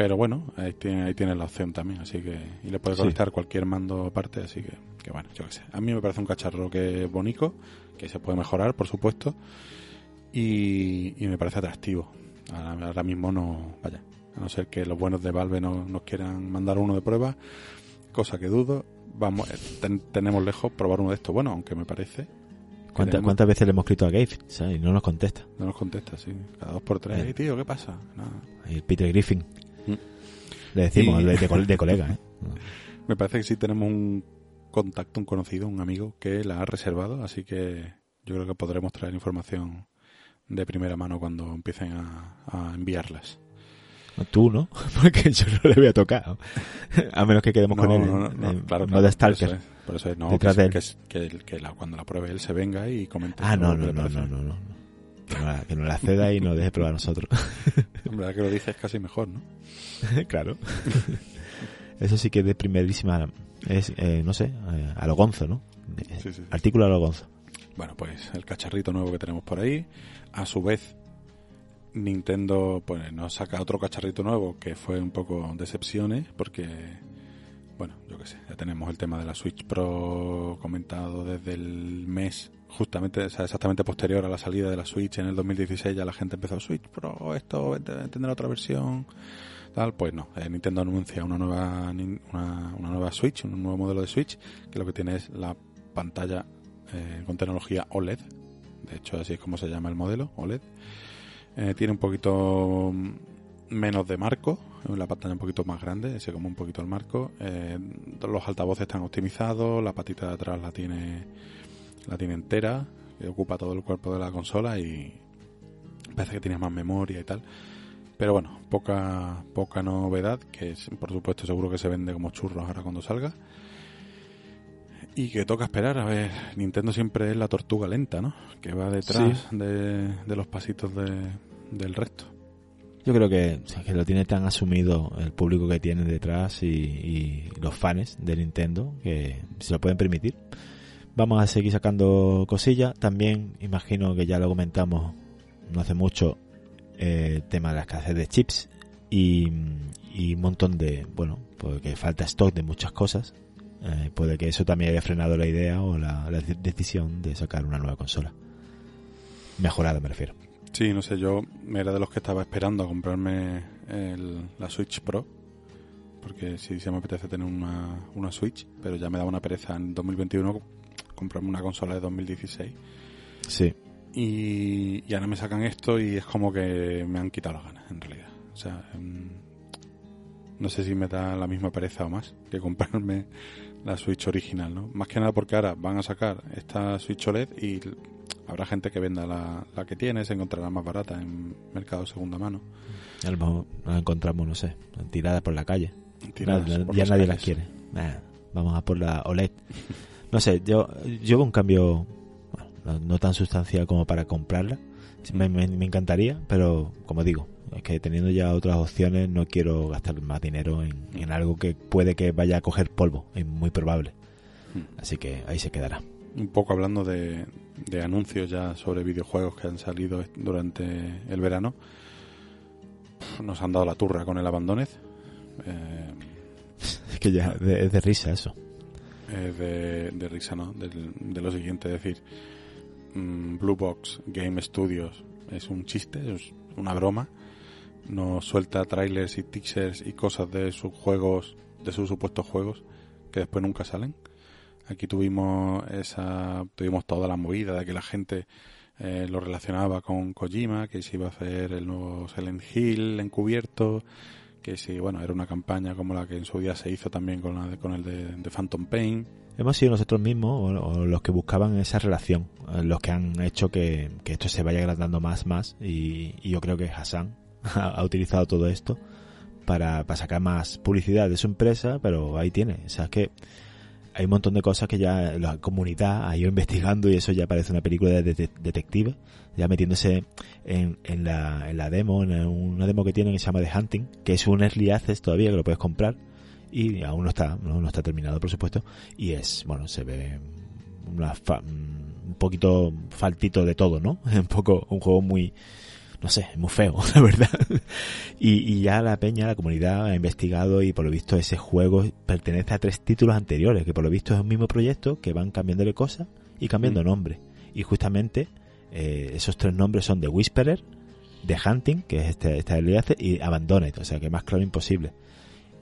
pero bueno, ahí tiene, ahí tiene la opción también, así que y le puede conectar cualquier mando aparte, así que, que bueno, yo qué sé. A mí me parece un cacharro que es bonito, que se puede mejorar, por supuesto, y, me parece atractivo. Ahora, mismo no, vaya, a no ser que los buenos de Valve no, nos quieran mandar uno de prueba, cosa que dudo. Vamos, eh, tenemos lejos probar uno de estos, bueno, aunque me parece ¿Cuántas, ¿Cuántas veces le hemos escrito a Gabe? Y no nos contesta. No nos contesta, sí. Cada dos por tres. Eh. tío, ¿qué pasa? el Peter Griffin. Le decimos, de, colega, ¿eh? Me parece que sí tenemos un contacto, un conocido, un amigo que la ha reservado, así que yo creo que podremos traer información de primera mano cuando empiecen a, enviarlas. Tú, ¿no? Porque yo no le voy a tocar. A menos que quedemos con él. No, no, claro, no de Stalker. Por eso es, no, que, que, cuando la pruebe él se venga y comente. Ah, no, no, no, no, no, Que no, la, que no la ceda y nos deje probar a nosotros. Hombre, que lo dices casi mejor, ¿no? claro. Eso sí que es de primerísima. Es, eh, no sé, eh, a lo gonzo, ¿no? Artículo a lo gonzo. Bueno, pues el cacharrito nuevo que tenemos por ahí. A su vez, Nintendo pues nos saca otro cacharrito nuevo que fue un poco decepciones porque bueno, yo qué sé, ya tenemos el tema de la Switch Pro comentado desde el mes justamente, o sea, exactamente posterior a la salida de la Switch en el 2016 ya la gente empezó Switch Pro, esto tendrá otra versión tal, pues no, eh, Nintendo anuncia una nueva una, nueva Switch, un nuevo modelo de Switch que lo que tiene es la pantalla eh, con tecnología OLED, de hecho así es como se llama el modelo, OLED, eh, tiene un poquito menos de marco, la pantalla un poquito más grande, se come un poquito el marco. Eh, los altavoces están optimizados, la patita de atrás la tiene, la tiene entera, que ocupa todo el cuerpo de la consola y parece que tiene más memoria y tal. Pero bueno, poca, poca novedad, que por supuesto seguro que se vende como churros ahora cuando salga. Y que toca esperar, a ver, Nintendo siempre es la tortuga lenta, ¿no? Que va detrás de, de, los pasitos de, del resto. Yo creo que, que, lo tiene tan asumido el público que tiene detrás y, y, los fans de Nintendo que se lo pueden permitir. Vamos a seguir sacando cosillas. También imagino que ya lo comentamos no hace mucho el eh, tema de la escasez de chips y, y un montón de, bueno, porque falta stock de muchas cosas eh, puede que eso también haya frenado la idea o la, decisión de sacar una nueva consola. Mejorada, me refiero. Sí, no sé, yo era de los que estaba esperando a comprarme la Switch Pro. Porque sí se me apetece tener una, una Switch, pero ya me da una pereza en 2021 comprarme una consola de 2016. Sí. Y, y ahora me sacan esto y es como que me han quitado las ganas, en realidad. O sea, em, no sé si me da la misma pereza o más que comprarme la Switch original, ¿no? Más que nada porque ahora van a sacar esta Switch OLED y habrá gente que venda la, la que tiene, se encontrará más barata en mercado de segunda mano. A lo mejor nos encontramos, no sé, tiradas por la calle. ya nadie las quiere. vamos a por la OLED. No sé, yo, yo un cambio no, tan sustancial como para comprarla. me, me encantaría, pero como digo, es que teniendo ya otras opciones no quiero gastar más dinero en, algo que puede que vaya a coger polvo, es muy probable. Hmm. Así que ahí se quedará. Un poco hablando de, anuncios ya sobre videojuegos que han salido durante el verano. Nos han dado la turra con el Abandoned. Eh, es que ya es de risa eso. Es de, risa, ¿no? De, lo siguiente, es decir, mm, Blue Box Game Studios es un chiste, es una broma nos suelta trailers y teasers y cosas de sus juegos, de sus supuestos juegos, que después nunca salen. Aquí tuvimos esa, tuvimos toda la movida de que la gente eh, lo relacionaba con Kojima, que se iba a hacer el nuevo Silent Hill encubierto, que sí, bueno, era una campaña como la que en su día se hizo también con, la con el de, Phantom Pain. Hemos sido nosotros mismos los que buscaban esa relación, eh, los que han hecho que, esto se vaya agrandando más, más, y, y yo creo que Hassan ha, utilizado todo esto para, para, sacar más publicidad de su empresa, pero ahí tiene. O sea, es que hay un montón de cosas que ya la comunidad ha ido investigando y eso ya parece una película de, detective, ya metiéndose en, en, la, en la demo, en una demo que tienen que se llama The Hunting, que es un early access todavía que lo puedes comprar y aún no está, no, está terminado por supuesto, y es, bueno, se ve una un poquito faltito de todo, ¿no? Un poco, un juego muy, no sé, es muy feo, la verdad. y, ya la peña, la comunidad ha investigado y por lo visto ese juego pertenece a tres títulos anteriores, que por lo visto es un mismo proyecto que van cambiándole cosas y cambiando mm. nombre. Y justamente eh, esos tres nombres son The Whisperer, The Hunting, que es este, esta y Abandoned, o sea que más claro imposible.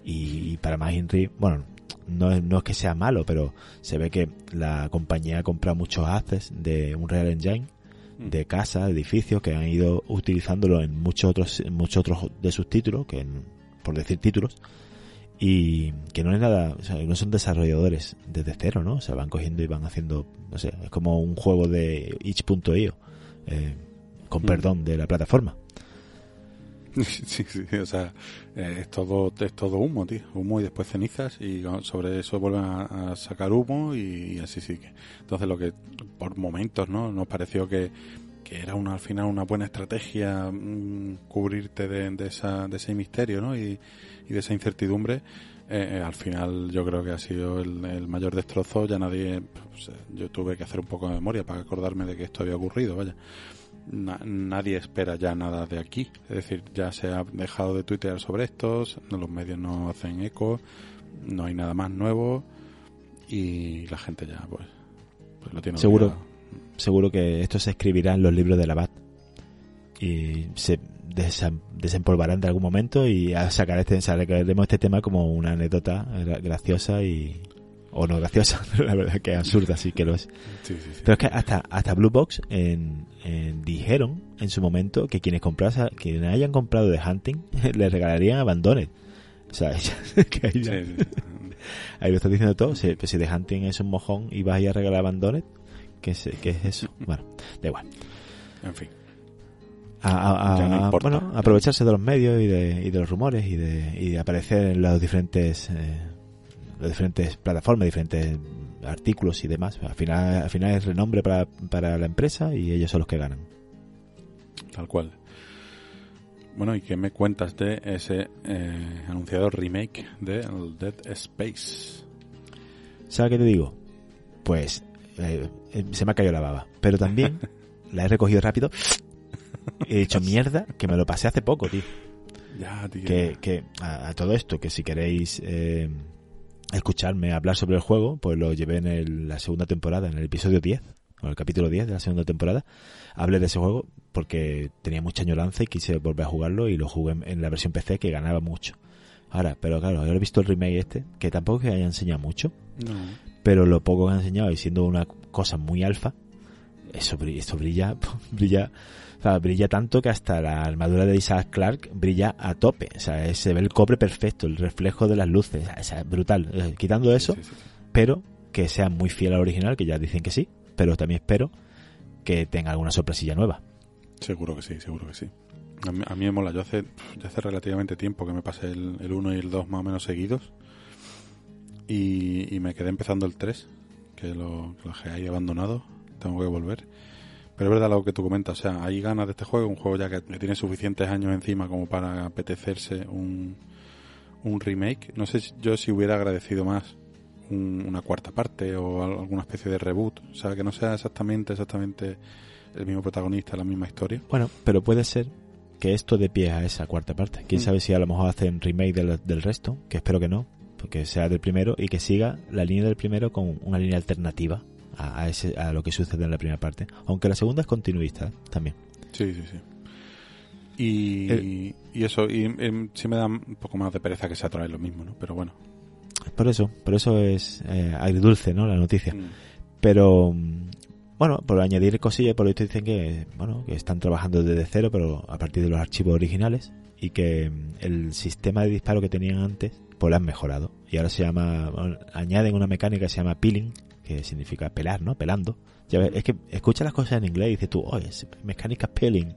Y, para más Henry, bueno, no es, no es que sea malo, pero se ve que la compañía ha comprado muchos assets de un Real Engine de casa, edificios que han ido utilizándolo en muchos otros, muchos otros de sus títulos, que por decir títulos, y que no es nada, o sea, no son desarrolladores desde cero, ¿no? O sea, van cogiendo y van haciendo, no sé, es como un juego de itch.io, eh, con mm. perdón de la plataforma. Sí, sí, o sea, eh, es todo es todo humo, tío, humo y después cenizas y sobre eso vuelven a, sacar humo y, así sigue. Entonces lo que por momentos, ¿no? Nos pareció que, que era una, al final una buena estrategia mm, cubrirte de, esa, de ese misterio, ¿no? Y, y de esa incertidumbre. Eh, eh, al final yo creo que ha sido el, el mayor destrozo. Ya nadie, pues, yo tuve que hacer un poco de memoria para acordarme de que esto había ocurrido, vaya nadie espera ya nada de aquí. Es decir, ya se ha dejado de tuitear sobre estos, los medios no hacen eco, no hay nada más nuevo y la gente ya pues, pues tiene seguro seguro que esto se escribirá en los libros de la BAT y se desempolvarán de algún momento y este sacaremos este tema como una anécdota graciosa y O no graciosa, pero la verdad que absurda, sí que lo es. Sí, sí, sí. Pero es que hasta, hasta Blue Box en, en- dijeron en su momento que quienes comprase, quienes hayan comprado de Hunting le regalarían Abandoned. O sea, que ahí, ya- ahí lo estás diciendo todo. Si, pues si de Hunting es un mojón y vas a ir a regalar Abandoned, ¿qué es, qué es eso? Bueno, da igual. En fin. A, a- a- Ya no importa. bueno, aprovecharse de los medios y de, y de los rumores y de, y de aparecer en los diferentes eh, las diferentes plataformas, diferentes artículos y demás. Al final, al final es renombre para, para la empresa y ellos son los que ganan. Tal cual. Bueno, ¿y qué me cuentas de ese eh, anunciado remake de Dead Space? ¿Sabes qué te digo? Pues eh, eh, se me ha caído la baba. Pero también la he recogido rápido. He hecho mierda que me lo pasé hace poco, tío. Ya, tío. que, que a, a todo esto, que si queréis eh, escucharme hablar sobre el juego, pues lo llevé en el- la segunda temporada, en el episodio 10, o el capítulo 10 de la segunda temporada. Hablé de ese juego porque tenía mucha añoranza y quise volver a jugarlo y lo jugué en, en la versión PC que ganaba mucho. Ahora, pero claro, ahora he visto el remake este, que tampoco es que haya enseñado mucho, No. pero lo poco que ha enseñado y siendo una cosa muy alfa, eso, eso brilla, brilla, o sea, brilla tanto que hasta la armadura de Isaac Clark brilla a tope. O sea, se ve el cobre perfecto, el reflejo de las luces, o sea, o sea, brutal. Eh, Quitando eso, Sí, sí, sí. pero que sea muy fiel al original, que ya dicen que sí, pero también espero que tenga alguna sorpresilla nueva. Seguro que sí, seguro que sí. A mí, a mí me mola. Yo hace, ya hace relativamente tiempo que me pasé el, el 1 y el 2 más o menos seguidos. Y, y me quedé empezando el 3, que lo, que lo dejé ahí abandonado. Tengo que volver. Pero es verdad lo que tú comentas. O sea, hay ganas de este juego. Un juego ya que tiene suficientes años encima como para apetecerse un, un remake. No sé si- yo si hubiera agradecido más un- una cuarta parte o al- alguna especie de reboot. O sea, que no sea exactamente, exactamente el mismo protagonista, la misma historia. Bueno, pero puede ser que esto dé pie a esa cuarta parte. Quién Mm. sabe si a lo mejor hacen remake del, del resto, que espero que no, porque sea del primero y que siga la línea del primero con una línea alternativa a, a ese, a lo que sucede en la primera parte. Aunque la segunda es continuista ¿eh? también. Sí, sí, sí. Y, Eh. y eso, y, em, sí me da un poco más de pereza que sea otra vez lo mismo, ¿no? Pero bueno. Por eso, por eso es eh, agridulce, ¿no? La noticia. Mm. Pero mm, bueno, por añadir cosillas, por lo visto dicen que bueno, que están trabajando desde cero, pero a partir de los archivos originales y que mm, el sistema de disparo que tenían antes pues lo han mejorado y ahora se llama bueno, añaden una mecánica que se llama peeling, que significa pelar, ¿no? Pelando. Ya ves, es que escucha las cosas en inglés y dices tú, "Oh, es mecánica peeling."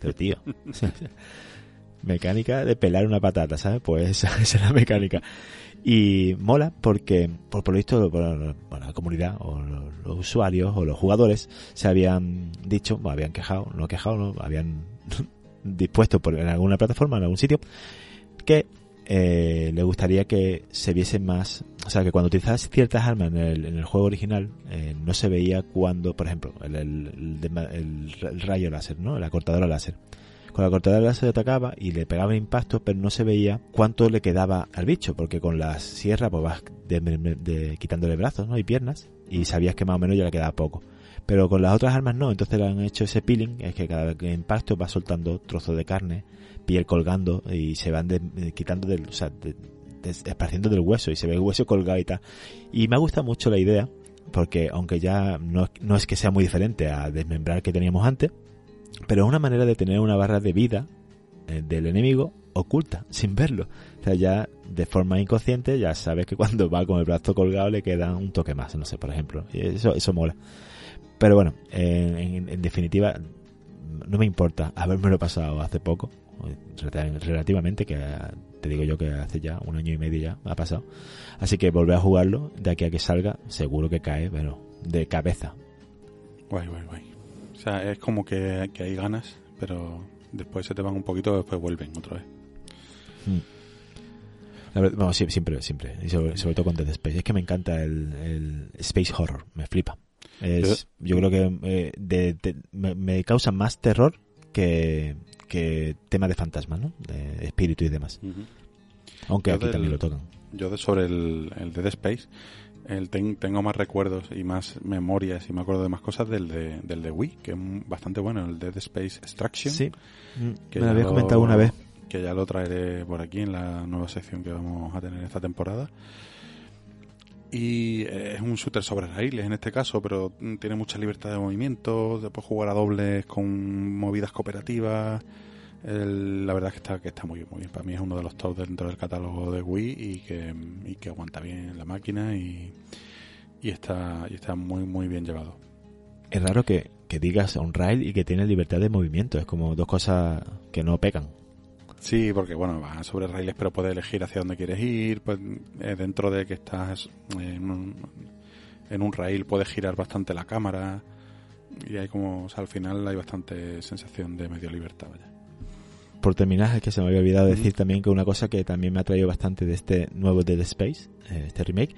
Pero tío, mecánica de pelar una patata, ¿sabes? Pues esa, es la mecánica. Y mola porque, por, por lo visto, bueno, la comunidad o los, los usuarios o los jugadores se habían dicho, bueno, habían quejado, no quejado, no, habían dispuesto por, en alguna plataforma, en algún sitio, que eh, le gustaría que se viese más, o sea, que cuando utilizabas ciertas armas en el, en el juego original, eh, no se veía cuando, por ejemplo, el, rayo láser, ¿no? La cortadora láser. Con la cortadora láser atacaba y le pegaba impactos, pero no se veía cuánto le quedaba al bicho, porque con la sierra pues vas de- quitándole brazos ¿no? y piernas y sabías que más o menos ya le quedaba poco. Pero con las otras armas no, entonces le han hecho ese peeling, es que cada vez que impacto va soltando trozos de carne, piel colgando y se van de- quitando del, o sea, de- esparciendo del hueso y se ve el hueso colgado y tal. Y me gusta mucho la idea, porque aunque ya no, no es que sea muy diferente a desmembrar que teníamos antes, pero es una manera de tener una barra de vida eh, del enemigo oculta, sin verlo. O sea, ya de forma inconsciente ya sabes que cuando va con el brazo colgado le queda un toque más, no sé, por ejemplo. Eso, eso mola. Pero bueno, en, definitiva, no me importa habérmelo pasado hace poco, relativamente, que te digo yo que hace ya un año y medio ya ha pasado. Así que volver a jugarlo, de aquí a que salga, seguro que cae, bueno, de cabeza. Guay, guay, guay. O sea, es como que, que hay ganas, pero después se te van un poquito, después vuelven otra vez. La verdad, bueno, siempre, siempre. Y sobre, sobre todo con Dead Space. Es que me encanta el, el Space Horror. Me flipa. Es, yo creo que eh, de- de- me, me causa más terror que, que tema de fantasmas, ¿no? De espíritu y demás. Aunque Yo aquí del- también lo tocan. Yo de sobre el, el Dead Space el ten- tengo más recuerdos y más memorias y me acuerdo de más cosas del de, del de Wii, que es bastante bueno, el Dead Space Extraction. Sí. que me lo habías comentado una vez. Que ya lo traeré por aquí en la nueva sección que vamos a tener esta temporada. Y eh, es un shooter sobre raíles en este caso, pero mm, tiene mucha libertad de movimiento, puedes jugar a dobles con movidas cooperativas. El- la verdad es que está, que está muy muy bien. Para mí es uno de los top dentro del catálogo de Wii y que, y que aguanta bien la máquina y, y está, y está muy, muy bien llevado. Es raro que, que digas un rail y que tiene libertad de movimiento. Es como dos cosas que no pegan. Sí, porque bueno, va sobre raíles, pero puedes elegir hacia dónde quieres ir. Pues eh, dentro de que estás en un, en un rail puedes girar bastante la cámara y hay como, o sea, al final hay bastante sensación de medio libertad, vaya. Por terminar, es que se me había olvidado decir también que una cosa que también me ha traído bastante de este nuevo Dead Space, eh, este remake,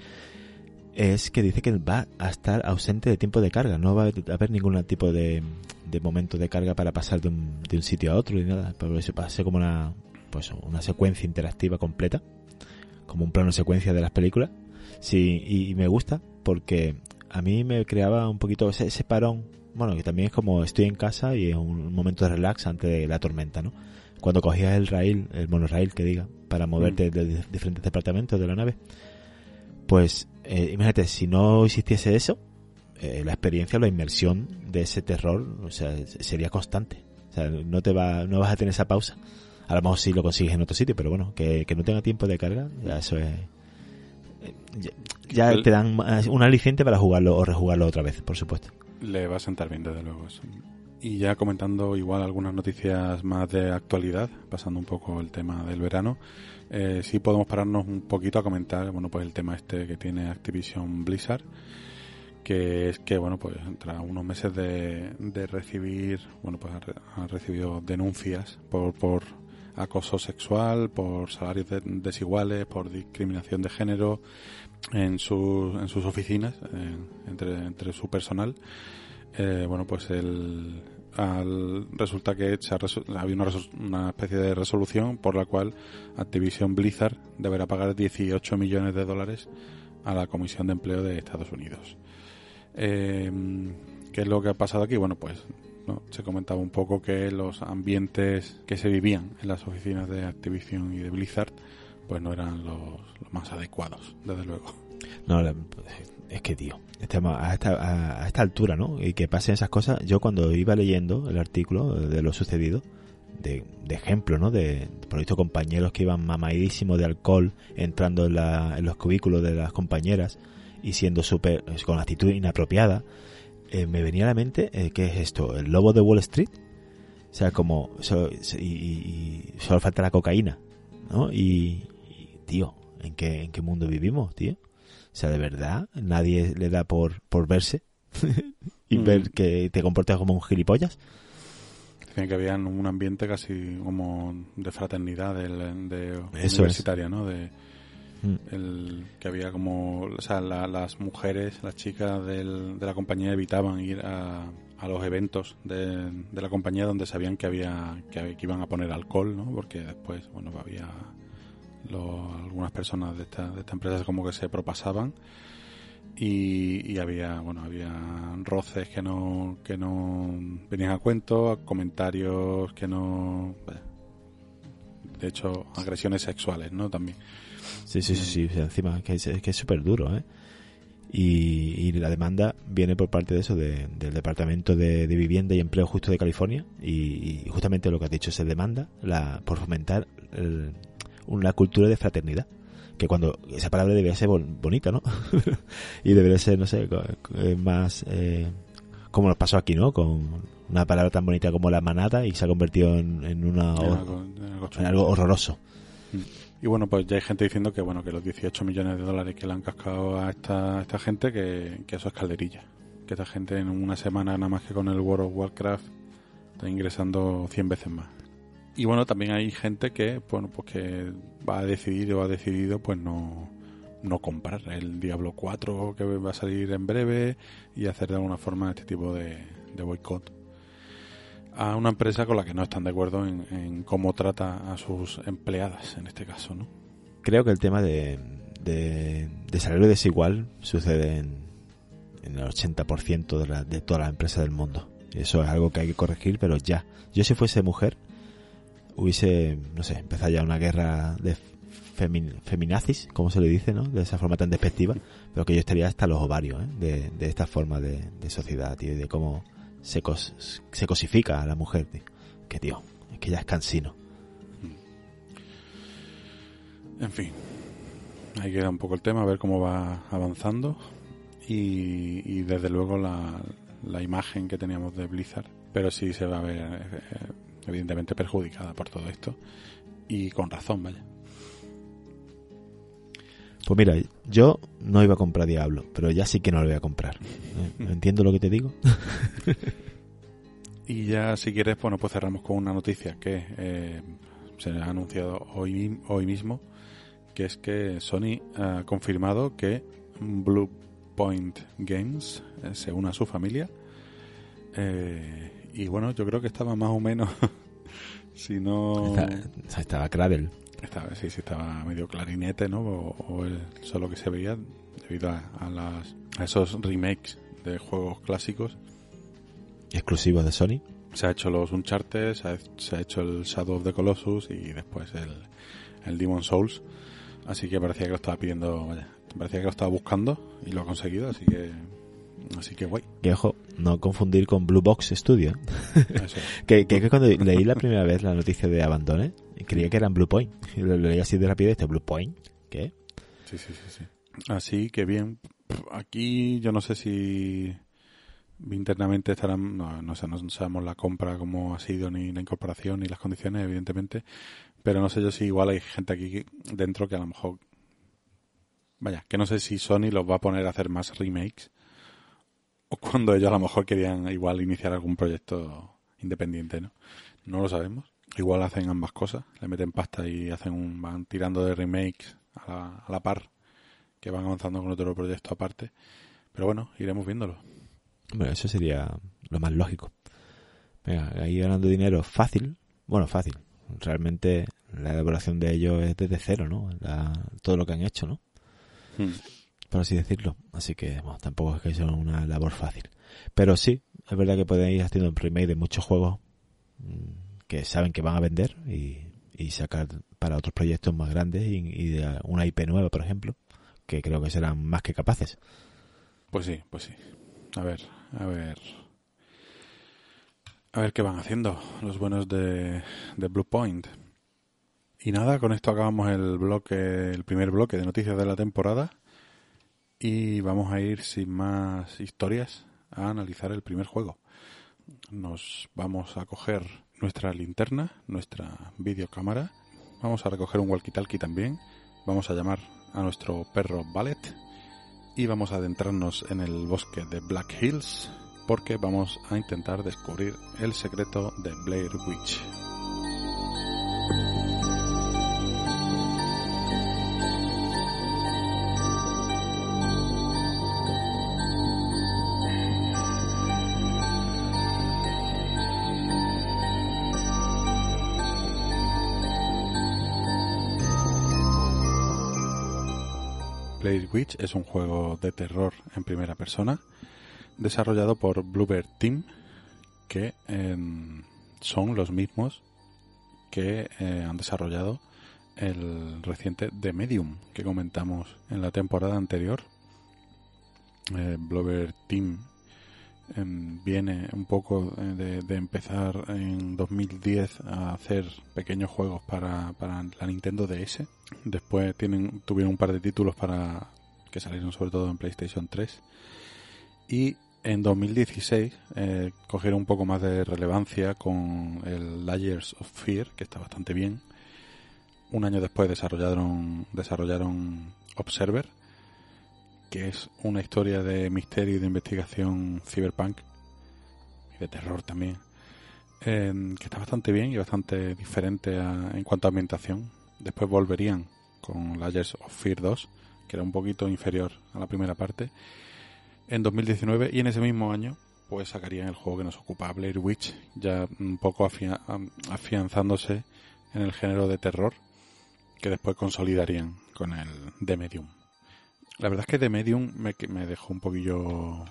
es que dice que va a estar ausente de tiempo de carga. No va a haber ningún tipo de, de momento de carga para pasar de un, de un sitio a otro ni nada. Pero eso va a ser como una, pues, una secuencia interactiva completa, como un plano secuencia de las películas. Sí, y, y me gusta porque a mí me creaba un poquito ese, ese parón. Bueno, que también es como estoy en casa y es un momento de relax antes de la tormenta, ¿no? Cuando cogías el rail, el monorail que diga, para moverte de, de diferentes departamentos de la nave, pues eh, imagínate, si no existiese eso, eh, la experiencia, la inmersión de ese terror, o sea, sería constante. O sea, no te va, no vas a tener esa pausa. A lo mejor sí lo consigues en otro sitio, pero bueno, que, que no tenga tiempo de carga, ya eso es. eh, Ya, ya El- te dan un aliciente para jugarlo o rejugarlo otra vez, por supuesto. Le va a sentar bien, desde luego. eso. Y ya comentando igual algunas noticias más de actualidad, pasando un poco el tema del verano, eh, sí podemos pararnos un poquito a comentar, bueno, pues el tema este que tiene Activision Blizzard, que es que, bueno, pues tras unos meses de, de recibir, bueno, pues ha, ha recibido denuncias por, por acoso sexual, por salarios de- desiguales, por discriminación de género en, sus en sus oficinas, eh, entre, entre su personal. Eh, bueno, pues el, al, resulta que había una, una especie de resolución por la cual Activision Blizzard deberá pagar 18 millones de dólares a la Comisión de Empleo de Estados Unidos. Eh, ¿Qué es lo que ha pasado aquí? Bueno, pues se comentaba un poco que los ambientes que se vivían en las oficinas de Activision y de Blizzard pues no eran los, más adecuados, desde luego. No, es que, tío, a esta, a, esta altura, ¿no? Y que pasen esas cosas. Yo cuando iba leyendo el artículo de lo sucedido, de, de ejemplo, ¿no? De, por visto, compañeros que iban mamadísimos de alcohol entrando en, la, en los cubículos de las compañeras y siendo súper, con actitud inapropiada, eh, me venía a la mente, eh, ¿qué es esto? ¿El lobo de Wall Street? O sea, como, y solo falta la cocaína, ¿no? Y, y, tío, ¿en qué, ¿en qué mundo vivimos, tío? O sea, de verdad, nadie le da por, por verse y Mm. ver que te comportas como un gilipollas. Decían que había un ambiente casi como de fraternidad del, de es. universitaria, ¿no? De, Mm. el, que había como, o sea, la- las mujeres, las chicas del- de la compañía evitaban ir a, a los eventos de, de la compañía donde sabían que había que, había- que iban a poner alcohol, ¿no? Porque después, bueno, había lo- algunas personas de esta, de esta empresa como que se propasaban y, y había bueno había roces que no que no venían a cuento comentarios que no de hecho agresiones sexuales no también. Sí, sí, sí, sí, encima que es, que es súper duro, ¿eh? Y, la demanda viene por parte de eso, de- del Departamento de, Vivienda y Empleo Justo de California, y, y justamente lo que has dicho, se demanda la, por fomentar el- una cultura de fraternidad. Que cuando esa palabra debería ser bon- bonita, ¿no? y debería ser, no sé, eh, más eh, como nos pasó aquí, ¿no? Con una palabra tan bonita como la manada y se ha convertido en, en una, en algo- en algo en chungo. algo horroroso. y bueno pues ya hay gente diciendo que bueno que los 18 millones de dólares que le han cascado a esta, a esta gente que, que eso es calderilla que esta gente en una semana nada más que con el World of Warcraft está ingresando 100 veces más y bueno también hay gente que bueno pues que va a decidir o ha decidido pues no no comprar el Diablo 4 que va a salir en breve y hacer de alguna forma este tipo de, boicot a una empresa con la que no están de acuerdo en, cómo trata a sus empleadas en este caso, ¿no? creo que el tema de, de, de salario desigual sucede en, en el 80% de, la, de todas las empresas del mundo. Eso es algo que hay que corregir, pero ya. Yo si fuese mujer, hubiese, no sé, empezado ya una guerra de feminazis, como se le dice, ¿no? De esa forma tan despectiva, pero que yo estaría hasta los ovarios, ¿eh? de, de esta forma de, de sociedad, tío, y de cómo se, cos, se cosifica a la mujer, tío. Que, tío, es que ya es cansino. En fin, ahí queda un poco el tema, a ver cómo va avanzando. Y, y desde luego la, la, imagen que teníamos de Blizzard, pero sí se va a ver eh, evidentemente perjudicada por todo esto. Y con razón, vaya. Pues mira, yo no iba a comprar Diablo, pero ya sí que no lo voy a comprar. ¿Eh? ¿Entiendo lo que te digo? y ya si quieres, bueno, pues cerramos con una noticia que eh, se ha anunciado hoy, hoy mismo que es que Sony ha confirmado que Blue Point Games eh, se une a su familia. Eh, y bueno, yo creo que estaba más o menos, si no... estaba Cradle. Estaba, sí, sí, estaba medio clarinete, ¿no? O, el, solo que se veía debido a, las, a esos remakes de juegos clásicos. Exclusivos de Sony. Se ha hecho los Uncharted, se ha, se ha hecho el Shadow of the Colossus y después el, el Demon Souls. Así que parecía que lo estaba pidiendo, vaya, parecía que lo estaba buscando y lo ha conseguido, así que así que guay. Que ojo, no confundir con Blue Box Studio. que, que, cuando leí la primera vez la noticia de Abandone, creía que eran Blue Point. Y lo leí así de rapidez, este Blue Point, ¿qué? Sí, sí, sí, sí. Así que bien, aquí yo no sé si internamente estarán, no, no, sé, no sabemos la compra, cómo ha sido, ni la incorporación, ni las condiciones, evidentemente, pero no sé yo si igual hay gente aquí dentro que a lo mejor... Vaya, que no sé si Sony los va a poner a hacer más remakes cuando ellos a lo mejor querían igual iniciar algún proyecto independiente, ¿no? No lo sabemos. Igual hacen ambas cosas, le meten pasta y hacen un, van tirando de remakes a la, a la par, que van avanzando con otro proyecto aparte. Pero bueno, iremos viéndolo. Bueno, eso sería lo más lógico. Venga, ahí ganando dinero fácil. Bueno, fácil realmente la elaboración de ellos es desde cero, ¿no? todo lo que han hecho, ¿no? Hmm. Por así decirlo. Así que, bueno, tampoco es que sea una labor fácil. Pero sí, es verdad que pueden ir haciendo un remake de muchos juegos mm, que saben que van a vender y, sacar para otros proyectos más grandes y, de una IP nueva, por ejemplo, que creo que serán más que capaces. Pues sí, pues sí. A ver, a ver a ver qué van haciendo los buenos de, de Blue Point. Y nada, con esto acabamos el bloque, el primer bloque de noticias de la temporada. Y vamos a ir sin más historias a analizar el primer juego. Nos vamos a coger nuestra linterna, nuestra videocámara. Vamos a recoger un walkie-talkie también. Vamos a llamar a nuestro perro Ballet. Y vamos a adentrarnos en el bosque de Black Hills porque vamos a intentar descubrir el secreto de Blair Witch. Es un juego de terror en primera persona desarrollado por Bluebird Team, que em, son los mismos que eh, han desarrollado el reciente The Medium que comentamos en la temporada anterior. Eh, Team em, viene un poco eh, de, empezar en 2010 a hacer pequeños juegos para, para la Nintendo DS. Después tienen, tuvieron un par de títulos para que salieron sobre todo en PlayStation 3 y en 2016 eh, cogieron un poco más de relevancia con el Layers of Fear, que está bastante bien. Un año después desarrollaron, desarrollaron Observer, que es una historia de misterio y de investigación cyberpunk y de terror también, que está bastante bien y bastante diferente en cuanto a ambientación. Después volverían con Layers of Fear 2, que era un poquito inferior a la primera parte en 2019 y en ese mismo año pues sacarían el juego que nos ocupa, Blair Witch, ya un poco afianzándose en el género de terror que después consolidarían con el The Medium. La verdad es que The Medium me, me dejó un poquillo, un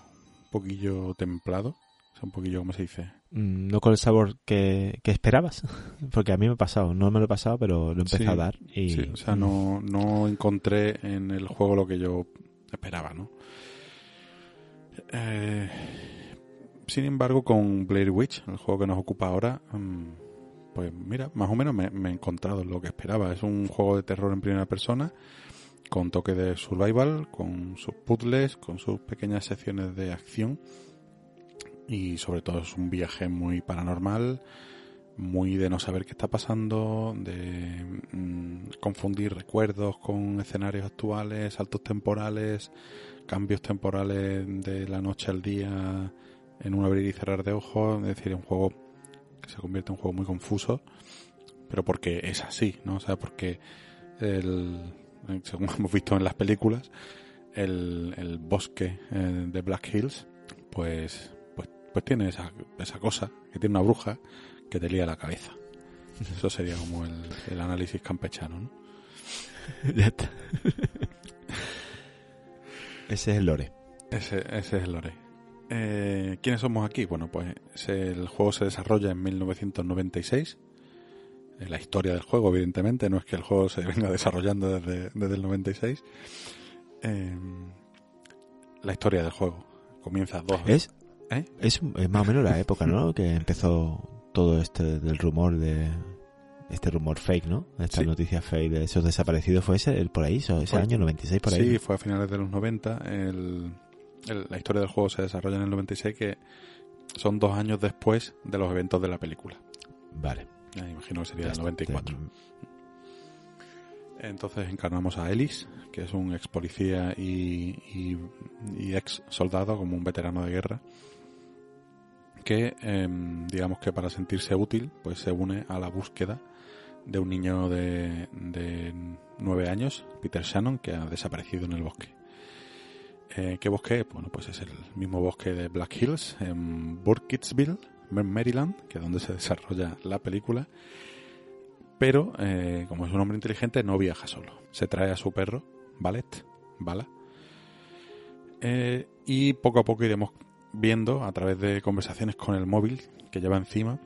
poquillo templado Es un poquillo, ¿cómo se dice? Mm, no con el sabor que, que esperabas. Porque a mí me ha pasado. No me lo he pasado, pero lo empecé Sí, a dar. Y, Sí, o sea, no, no encontré en el juego lo que yo esperaba, ¿no? Eh, sin embargo, con Blair Witch, el juego que nos ocupa ahora, mm, pues mira, más o menos me, me he encontrado lo que esperaba. Es un juego de terror en primera persona, con toque de survival, con sus puzzles, con sus pequeñas secciones de acción. Y sobre todo es un viaje muy paranormal, muy de no saber qué está pasando, de mm, confundir recuerdos con escenarios actuales, saltos temporales, cambios temporales de la noche al día en un abrir y cerrar de ojos, es decir, un juego que se convierte en un juego muy confuso, pero porque es así, ¿no? O sea, porque el, según hemos visto en las películas, el, bosque eh, de Black Hills, pues, pues, tiene esa, esa cosa, que tiene una bruja que te lía la cabeza. Eso sería como el, el análisis campechano, ¿no? ya está. Ese es el lore. Ese, ese es el lore. Eh, ¿Quiénes somos aquí? Bueno, pues el juego se desarrolla en 1996. Eh, La historia del juego, evidentemente, no es que el juego se venga desarrollando desde, desde el 96. Eh, la historia del juego comienza dos. Es, ¿Eh? es, es más o menos la época, ¿no? Que empezó todo este del rumor de... Este rumor fake, ¿no? Esta Sí. noticia fake de esos desaparecidos. ¿Fue ese el por ahí? ¿Ese Fue- año 96 por ahí? Sí, fue a finales de los 90. El, el- la historia del juego se desarrolla en el 96, que son dos años después de los eventos de la película. Vale. Ya, imagino que sería el está. 94. Entonces encarnamos a Ellis, que es un ex policía y, y- y ex soldado, como un veterano de guerra, que em, digamos que para sentirse útil, pues se une a la búsqueda de un niño de, de nueve años, Peter Shannon, que ha desaparecido en el bosque. Eh, ¿Qué bosque? Bueno, pues es el mismo bosque de Black Hills, en Burkittsville, Maryland, que es donde se desarrolla la película. Pero, eh, como es un hombre inteligente, no viaja solo. Se trae a su perro, Ballet, Bala. Eh, y poco a poco iremos viendo, a través de conversaciones con el móvil que lleva encima,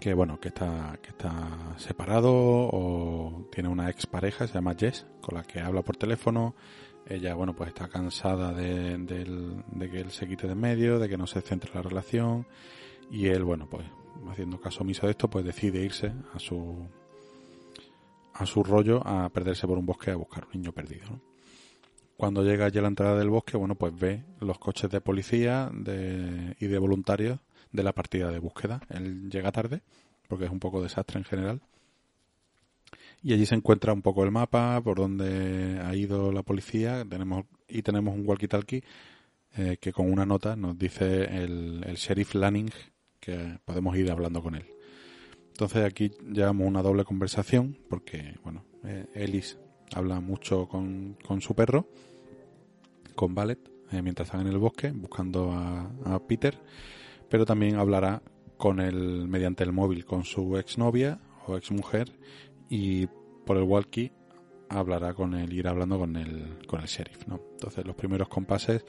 que bueno, que está, que está separado o tiene una expareja, se llama Jess, con la que habla por teléfono. Ella, bueno, pues está cansada de, que él se quite de medio, de que no se centre la relación. Y él, bueno, pues haciendo caso omiso de esto, pues decide irse a su a su rollo a perderse por un bosque a buscar un niño perdido. ¿no? Cuando llega allí a la entrada del bosque, bueno, pues ve los coches de policía y de voluntarios de la partida de búsqueda. Él llega tarde, porque es un poco desastre en general. Y allí se encuentra un poco el mapa, por donde ha ido la policía, tenemos y tenemos un walkie-talkie eh, que con una nota nos dice el, el sheriff Lanning que podemos ir hablando con él. Entonces aquí llevamos una doble conversación porque, bueno, eh, Ellis habla mucho con, con su perro, con Ballet, eh, mientras están en el bosque buscando a, Peter, pero también hablará con él mediante el móvil con su exnovia o exmujer y por el walkie hablará con él, irá hablando con el, con el sheriff, ¿no? Entonces los primeros compases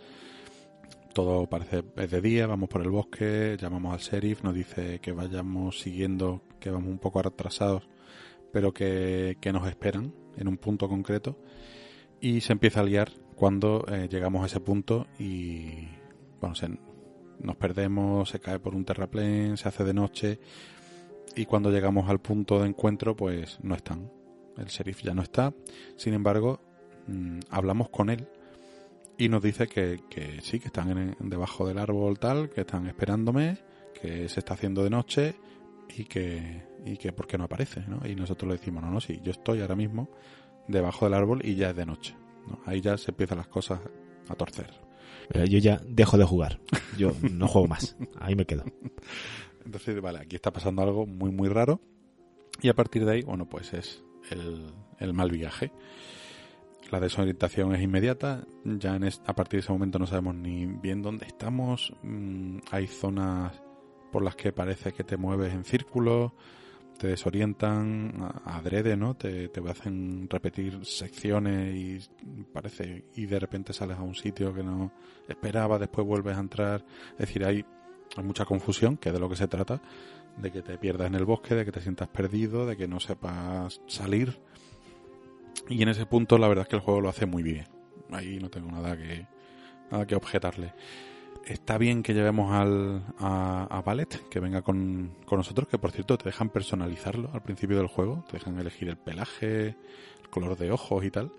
todo parece es de día, vamos por el bosque, llamamos al sheriff, nos dice que vayamos siguiendo, que vamos un poco atrasados, pero que, que nos esperan en un punto concreto. Y se empieza a liar cuando eh, llegamos a ese punto y bueno, se- nos perdemos, se cae por un terraplén, se hace de noche y cuando llegamos al punto de encuentro pues no están. El sheriff ya no está. Sin embargo, mm, hablamos con él y nos dice que, que sí, que están en- debajo del árbol tal, que están esperándome, que se está haciendo de noche y que, y que por qué no aparece, ¿no? Y nosotros le decimos, no, no, sí, yo estoy ahora mismo debajo del árbol y ya es de noche. ¿no? Ahí ya se empiezan las cosas a torcer. Pero yo ya dejo de jugar. Yo no juego más. Ahí me quedo. Entonces, vale, aquí está pasando algo muy, muy raro. Y a partir de ahí, bueno, pues es el, el mal viaje. La desorientación es inmediata. Ya en es- a partir de ese momento no sabemos ni bien dónde estamos. Mm, hay zonas por las que parece que te mueves en círculos. Te desorientan adrede, ¿no? Te, te hacen repetir secciones y parece y de repente sales a un sitio que no esperaba, después vuelves a entrar. Es decir, hay hay mucha confusión, que es de lo que se trata, de que te pierdas en el bosque, de que te sientas perdido, de que no sepas salir. Y en ese punto la verdad es que el juego lo hace muy bien. Ahí no tengo nada que, nada que objetarle. Está bien que llevemos al, a, a Ballet, que venga con, con nosotros, que por cierto te dejan personalizarlo al principio del juego, te dejan elegir el pelaje, el color de ojos y tal.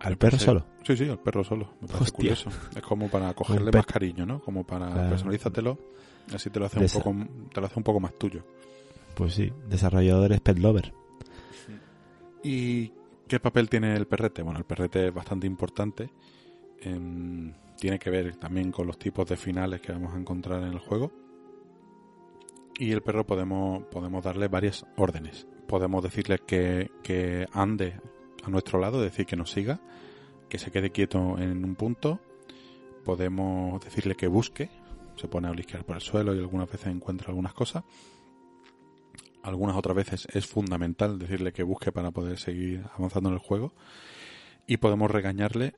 ¿Al perro solo? Sí, sí, al perro solo. Me parece Hostia. curioso. Es como para cogerle más cariño, ¿no? Como para Claro. personalízatelo. Así te lo hace un poco, te lo hace un poco más tuyo. Pues sí, desarrolladores Pet Lover. ¿Y qué papel tiene el perrete? Bueno, el perrete es bastante importante. Em, tiene que ver también con los tipos de finales que vamos a encontrar en el juego. Y el perro podemos, podemos darle varias órdenes. Podemos decirle que, que ande a nuestro lado, es decir, que nos siga, que se quede quieto en un punto. Podemos decirle que busque, se pone a blisquear por el suelo y algunas veces encuentra algunas cosas algunas otras veces es fundamental decirle que busque para poder seguir avanzando en el juego y podemos regañarle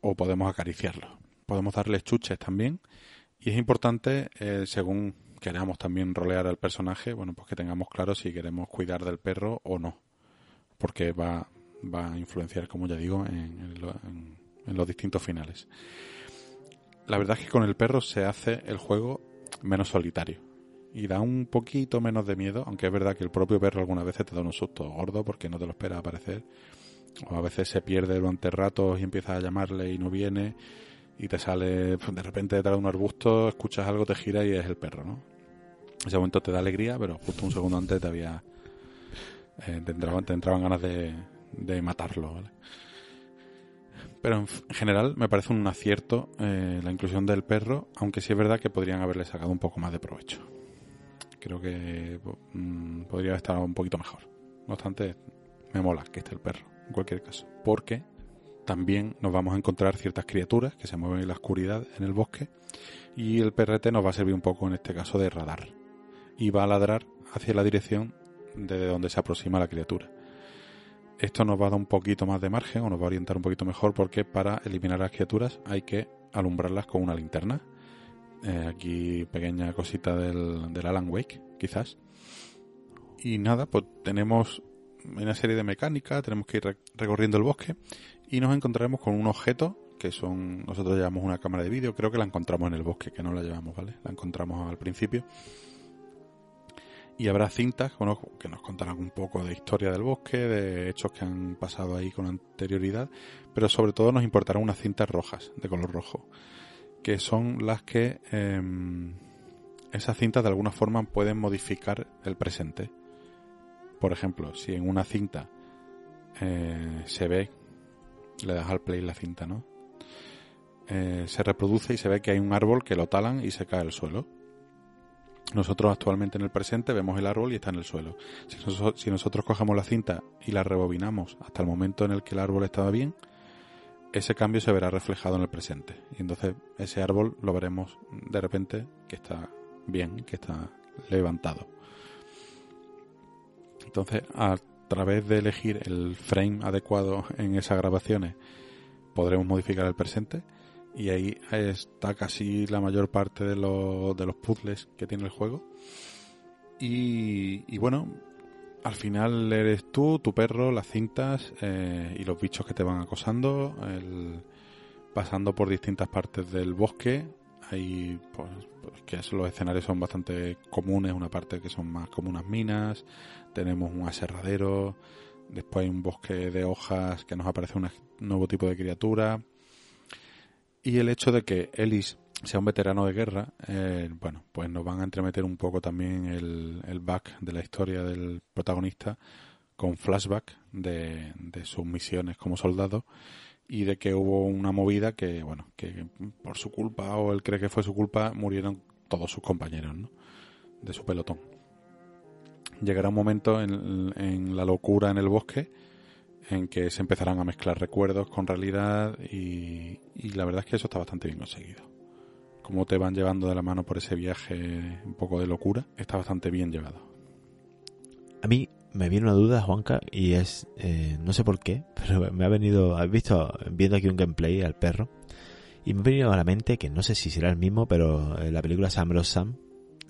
o podemos acariciarlo. Podemos darle chuches también. Y es importante eh, según queramos también rolear al personaje, bueno, pues que tengamos claro si queremos cuidar del perro o no, porque va, va a influenciar, como ya digo, en los distintos finales. La verdad es que con el perro se hace el juego menos solitario. Y da un poquito menos de miedo, aunque es verdad que el propio perro algunas veces te da un susto gordo porque no te lo espera aparecer, o a veces se pierde durante ratos y empiezas a llamarle y no viene, y te sale pues, de repente detrás de un arbusto, escuchas algo, te gira y es el perro, ¿no? Ese momento te da alegría, pero justo un segundo antes te había eh, te, entraban, ganas de, de matarlo, ¿vale? Pero en general me parece un acierto eh, la inclusión del perro, aunque sí es verdad que podrían haberle sacado un poco más de provecho creo que mm, podría estar un poquito mejor. No obstante, me mola que esté el perro, en cualquier caso. Porque también nos vamos a encontrar ciertas criaturas que se mueven en la oscuridad en el bosque y el perrete nos va a servir un poco en este caso de radar. Y va a ladrar hacia la dirección de donde se aproxima la criatura. Esto nos va a dar un poquito más de margen o nos va a orientar un poquito mejor porque para eliminar las criaturas hay que alumbrarlas con una linterna. Eh, aquí pequeña cosita del, del Alan Wake, quizás. Y nada, pues tenemos una serie de mecánicas, tenemos que ir re- recorriendo el bosque y nos encontraremos con un objeto que son, nosotros llevamos una cámara de vídeo, creo que la encontramos en el bosque, que no la llevamos, ¿vale? La encontramos al principio. Y habrá cintas bueno, que nos contarán un poco de historia del bosque, de hechos que han pasado ahí con anterioridad, pero sobre todo nos importarán unas cintas rojas, de color rojo que son las que eh, esas cintas de alguna forma pueden modificar el presente. Por ejemplo, si en una cinta eh, se ve, le das al play la cinta, ¿no? Eh, se reproduce y se ve que hay un árbol que lo talan y se cae al suelo. Nosotros actualmente en el presente vemos el árbol y está en el suelo. Si, si nosotros cogemos la cinta y la rebobinamos hasta el momento en el que el árbol estaba bien, ese cambio se verá reflejado en el presente. Y entonces ese árbol lo veremos de repente que está bien, que está levantado. Entonces, a través de elegir el frame adecuado en esas grabaciones, podremos modificar el presente. Y ahí está casi la mayor parte de, los- de los puzzles que tiene el juego. Y, bueno, al final eres tú, tu perro, las cintas eh, y los bichos que te van acosando, el- pasando por distintas partes del bosque. Hay, pues, pues, que los escenarios son bastante comunes, una parte que son más como unas minas, tenemos un aserradero, después hay un bosque de hojas que nos aparece un nuevo tipo de criatura. Y el hecho de que Ellis sea un veterano de guerra, eh, bueno, pues nos van a entremeter un poco también el, el back de la historia del protagonista con flashback de, de sus misiones como soldado y de que hubo una movida que, bueno, que por su culpa o él cree que fue su culpa murieron todos sus compañeros, ¿no? De su pelotón. Llegará un momento en, en la locura en el bosque en que se empezarán a mezclar recuerdos con realidad y, y la verdad es que eso está bastante bien conseguido. Como te van llevando de la mano por ese viaje un poco de locura, está bastante bien llevado. A mí me viene una duda, Juanca, y es, eh, no sé por qué, pero me ha venido, has visto, viendo aquí un gameplay al perro, Y me ha venido a la mente que no sé si será el mismo, pero eh, la película Sam Bros. Sam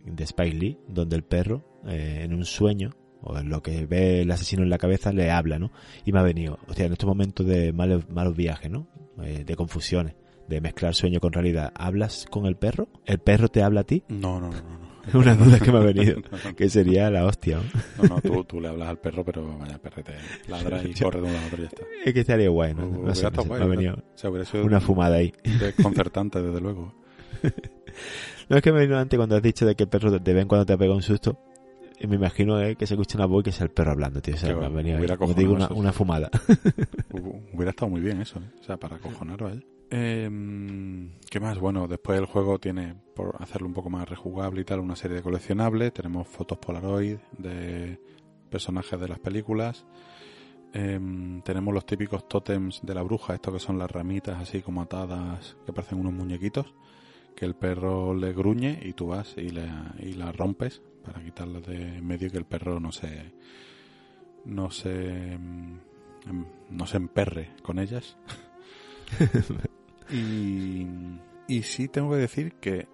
de Spike Lee, donde el perro, eh, en un sueño, o en lo que ve el asesino en la cabeza, le habla, ¿no? Y me ha venido, o sea, en estos momentos de malos, malos viajes, ¿no? Eh, de confusiones, de mezclar sueño con realidad, ¿hablas con el perro? ¿El perro te habla a ti? No, no, no, no. una duda que me ha venido, que sería la hostia. ¿no? No, no, tú, tú le hablas al perro, pero vaya, el perro te ladra y corre de un lado a otro y ya está. Es que estaría guay, ¿no? Hubiera No sé, guay, me ha venido sea, sido una fumada ahí. desconcertante, desde luego. No es que me venido antes cuando has dicho de que el perro de vez en cuando te pega un susto. Y me imagino eh, que se escucha una voz y que es el perro hablando, tío. O sea, me ha venido ahí, hubiera como te digo, una, fumada. Hu- Hubiera estado muy bien eso, ¿eh? O sea, para acojonar, ¿vale? Eh, ¿Qué más? Bueno, después el juego tiene, por hacerlo un poco más rejugable y tal, una serie de coleccionables. Tenemos fotos Polaroid de personajes de las películas. Em, tenemos los típicos tótems de la bruja, estos que son las ramitas así como atadas, que parecen unos muñequitos, que el perro le gruñe y tú vas y, las rompes para quitarlas de medio y que el perro no se no se em, em, no se emperre con ellas. y, y sí tengo que decir que,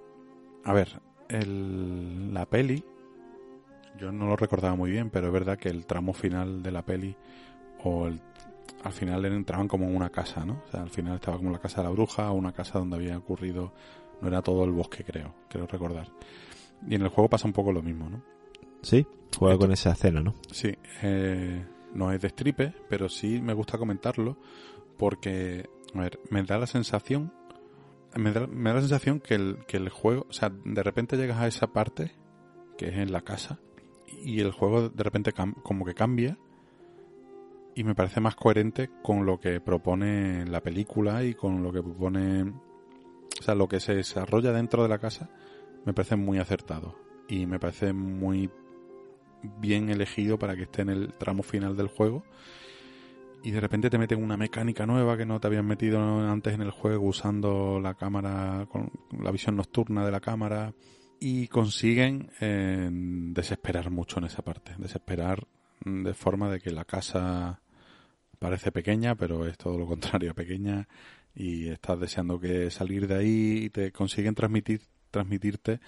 a ver, el, la peli, yo no lo recordaba muy bien, pero es verdad que el tramo final de la peli, o el, al final entraban como en una casa, ¿no? O sea, al final estaba como la casa de la bruja, o una casa donde había ocurrido, no era todo el bosque, creo, creo recordar. Y en el juego pasa un poco lo mismo, ¿no? Sí, juega Esto- con esa escena, ¿no? Sí, eh, no es de stripe, pero sí me gusta comentarlo porque, a ver, me da la sensación, me da, la sensación que el, que el juego, o sea, de repente llegas a esa parte, que es en la casa, y el juego de repente como que cambia y me parece más coherente con lo que propone la película y con lo que propone, o sea, lo que se desarrolla dentro de la casa, me parece muy acertado y me parece muy bien elegido para que esté en el tramo final del juego y de repente te meten una mecánica nueva que no te habían metido antes en el juego usando la cámara con la visión nocturna de la cámara. Y consiguen eh, desesperar mucho en esa parte. Desesperar de forma de que la casa parece pequeña pero es todo lo contrario pequeña y estás deseando que salir de ahí y te consiguen transmitir transmitirte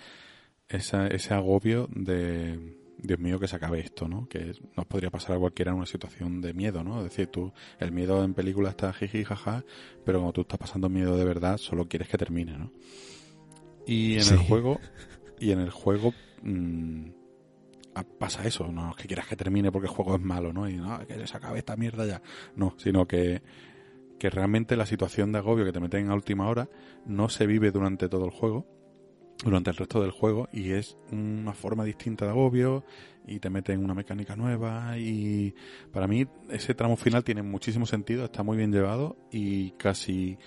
esa, ese agobio de Dios mío que se acabe esto, ¿no? Que nos podría pasar a cualquiera en una situación de miedo, ¿no? Es decir, tú, el miedo en película está jiji, jaja, pero cuando tú estás pasando miedo de verdad, solo quieres que termine, ¿no? Y en Sí. el juego, y en el juego mm, pasa eso, no es que quieras que termine porque el juego es malo, ¿no? Y no, que se acabe esta mierda ya. No, sino que, que realmente la situación de agobio que te meten a última hora no se vive durante todo el juego, durante el resto del juego y es una forma distinta de agobio y te meten una mecánica nueva y para mí ese tramo final tiene muchísimo sentido, está muy bien llevado y casi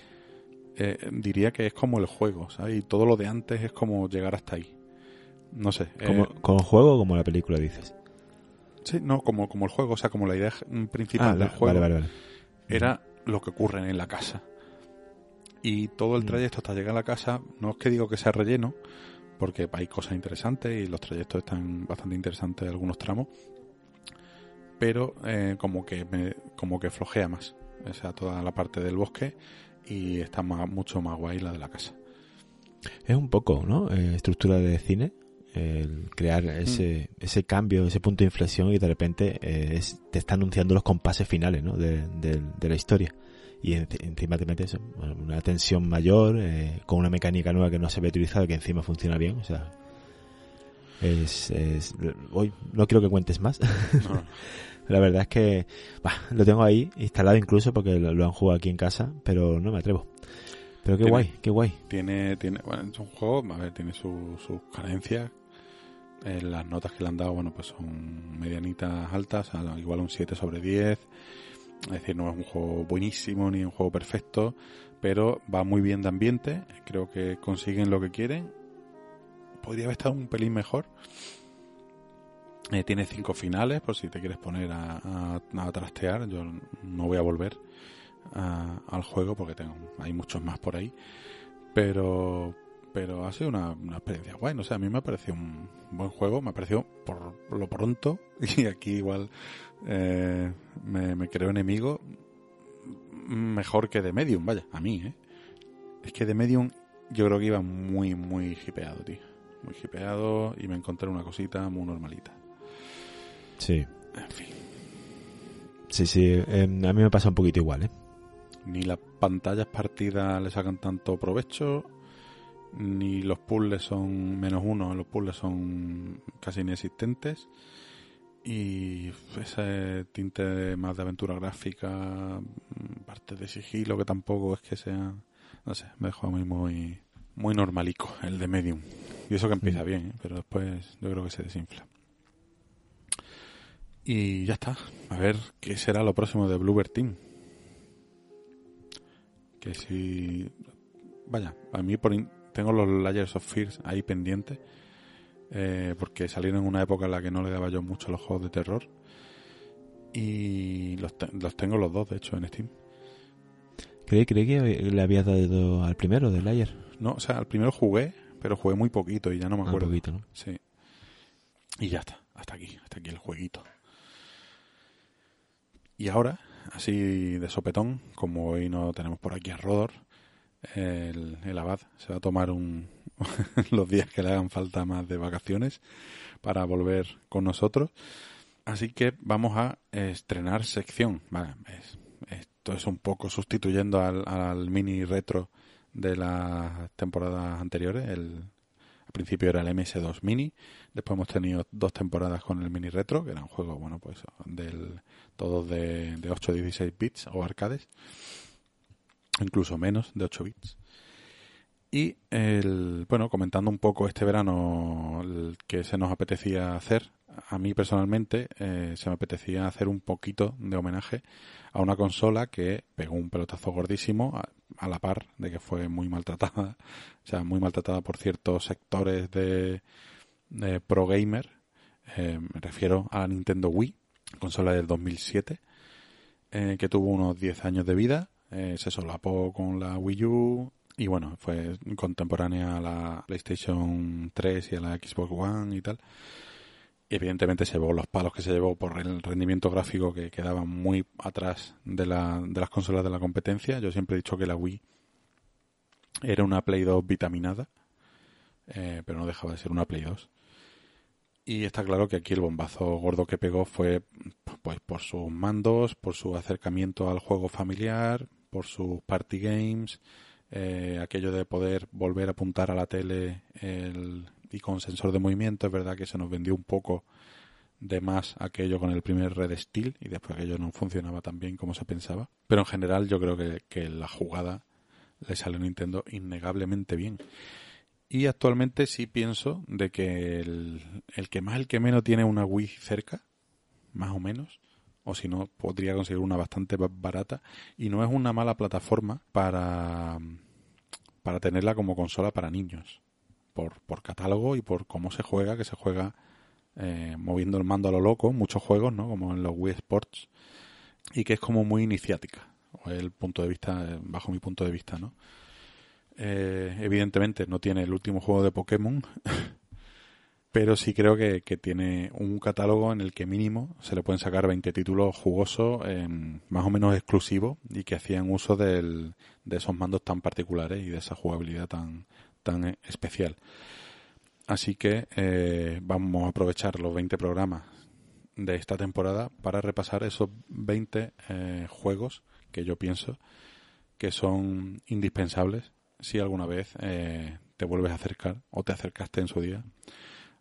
eh, diría que es como el juego, ¿sabes? Y todo lo de antes es como llegar hasta ahí. No sé. eh, Como, ¿Con el juego o como la película dices? sí, no, como, como el juego, o sea, como la idea principal Ah, del la- juego vale, vale, vale. era lo que ocurre en la casa. Y todo el Mm. trayecto hasta llegar a la casa, no es que digo que sea relleno, porque hay cosas interesantes y los trayectos están bastante interesantes algunos tramos, pero eh, como que me, como que flojea más, o sea, toda la parte del bosque y está más- mucho más guay la de la casa. Es un poco, ¿no? Eh, estructura de cine. El crear ese, ese cambio, ese punto de inflexión y de repente eh, es- te está anunciando los compases finales, ¿no? De, de- de la historia. Y en- encima te metes una tensión mayor, eh, con una mecánica nueva que no se había utilizado que encima funciona bien. O sea, es, es- hoy no quiero que cuentes más. No, La verdad es que bah, lo tengo ahí instalado incluso porque lo, lo han jugado aquí en casa, pero no me atrevo. Pero qué Tiene- guay, qué guay. tiene, tiene, bueno, es un juego, a ver, tiene su- sus carencias. Eh, las notas que le han dado, bueno, pues son medianitas altas, a- igual un 7 sobre 10. Es decir, no es un juego buenísimo ni un juego perfecto, pero va muy bien de ambiente. Creo que consiguen lo que quieren. Podría haber estado un pelín mejor. Eh, tiene cinco finales, por si te quieres poner a, a- trastear. Yo no voy a volver al juego porque tengo, hay muchos más por ahí. Pero, pero ha sido una, una experiencia guay. No sé, a mí me ha parecido un buen juego. Me ha parecido por lo pronto. Y aquí igual eh, me, me creo enemigo. Mejor que de Medium, vaya, a mí, ¿eh? Es que The Medium yo creo que iba muy, muy hipeado, tío. Muy hipeado y me encontré una cosita muy normalita. Sí. En fin. Sí, sí. eh, a mí me pasa un poquito igual, ¿eh? Ni las pantallas partidas le sacan tanto provecho, ni los puzzles son menos uno, los puzzles son casi inexistentes. Y ese tinte de- más de aventura gráfica, mm, parte de sigilo, que tampoco es que sea. No sé, me dejó a mí muy, muy normalico el de Medium. Y eso que empieza Mm. bien, ¿eh? pero después yo creo que se desinfla. Y ya está. A ver qué será lo próximo de Bluebird Team. Que si. Vaya, a mí por in- tengo los Layers of Fears ahí pendientes. Eh, porque salieron en una época en la que no le daba yo mucho a los juegos de terror. Y los, te- los tengo los dos, de hecho, en Steam. Creí, creí que le habías dado al primero del ayer. No, o sea, al primero jugué, pero jugué muy poquito y ya no me Un acuerdo. poquito, ¿no? Sí. Y ya está, hasta aquí, hasta aquí el jueguito. Y ahora, así de sopetón, como hoy no tenemos por aquí a Rodor, el, el abad se va a tomar un, los días que le hagan falta más de vacaciones para volver con nosotros. Así que vamos a estrenar sección. Vale, es- esto es un poco sustituyendo al, al mini retro de las temporadas anteriores. El, al principio era el MS2 Mini, después hemos tenido dos temporadas con el Mini Retro, que eran juegos, bueno, pues del, todos de 8 16 bits o arcades, incluso menos de 8 bits. Y el, bueno, comentando un poco este verano que se nos apetecía hacer, a mí personalmente eh, se me apetecía hacer un poquito de homenaje a una consola que pegó un pelotazo gordísimo a, la par de que fue muy maltratada, o sea, muy maltratada por ciertos sectores de, pro gamer. Eh, me refiero a la Nintendo Wii, consola del 2007, eh, que tuvo unos 10 años de vida, se solapó con la Wii U y bueno, fue contemporánea a la PlayStation 3 y a la Xbox One y tal. Y evidentemente se llevó los palos que se llevó por el rendimiento gráfico que quedaba muy atrás de, la, de las consolas de la competencia. Yo siempre he dicho que la Wii era una Play 2 vitaminada, eh, pero no dejaba de ser una Play 2. Y está claro que aquí el bombazo gordo que pegó fue pues por sus mandos, por su acercamiento al juego familiar, por sus party games, eh, aquello de poder volver a apuntar a la tele el, y con sensor de movimiento. Es verdad que se nos vendió un poco de más aquello con el primer Red Steel y después aquello no funcionaba tan bien como se pensaba. Pero en general yo creo que, que la jugada le sale a Nintendo innegablemente bien. Y actualmente sí pienso de que el, el que más, el que menos tiene una Wii cerca, más o menos, si no, podría conseguir una bastante ba- barata, y no es una mala plataforma para, para tenerla como consola para niños, por, por catálogo y por cómo se juega, que se juega eh, moviendo el mando a lo loco, muchos juegos, ¿no? Como en los Wii Sports, y que es como muy iniciática, el punto de vista, eh, bajo mi punto de vista, ¿no? Eh, evidentemente no tiene el último juego de Pokémon, pero sí creo que, que tiene un catálogo en el que mínimo se le pueden sacar 20 títulos jugosos, más o menos exclusivos, y que hacían uso del, de esos mandos tan particulares y de esa jugabilidad tan, tan especial. Así que eh, vamos a aprovechar los 20 programas de esta temporada para repasar esos 20 eh, juegos que yo pienso que son indispensables si alguna vez eh, te vuelves a acercar o te acercaste en su día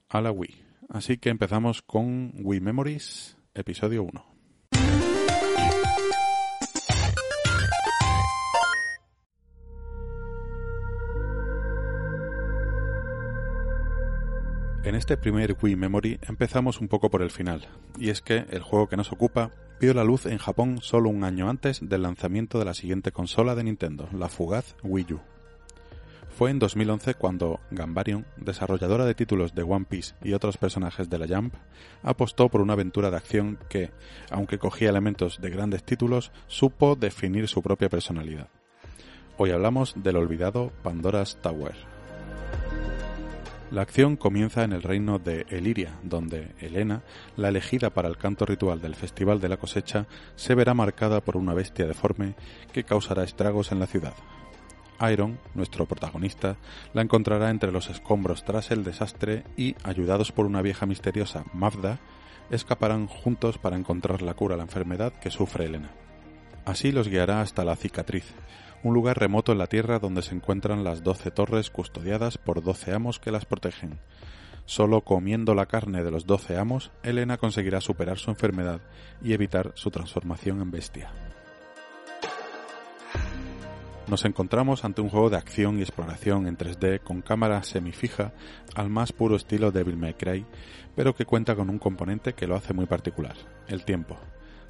a la Wii. Así que empezamos con Wii Memories, episodio 1. En este primer Wii Memory empezamos un poco por el final, y es que el juego que nos ocupa vio la luz en Japón solo un año antes del lanzamiento de la siguiente consola de Nintendo, la fugaz Wii U. Fue en 2011 cuando Gambarion, desarrolladora de títulos de One Piece y otros personajes de la Jump, apostó por una aventura de acción que, aunque cogía elementos de grandes títulos, supo definir su propia personalidad. Hoy hablamos del olvidado Pandora's Tower. La acción comienza en el reino de Eliria, donde Elena, la elegida para el canto ritual del Festival de la Cosecha, se verá marcada por una bestia deforme que causará estragos en la ciudad. Iron, nuestro protagonista, la encontrará entre los escombros tras el desastre y, ayudados por una vieja misteriosa, Mavda, escaparán juntos para encontrar la cura a la enfermedad que sufre Elena. Así los guiará hasta la cicatriz, un lugar remoto en la Tierra donde se encuentran las doce torres custodiadas por doce amos que las protegen. Solo comiendo la carne de los doce amos, Elena conseguirá superar su enfermedad y evitar su transformación en bestia. Nos encontramos ante un juego de acción y exploración en 3D con cámara semifija al más puro estilo Devil May Cry, pero que cuenta con un componente que lo hace muy particular, el tiempo.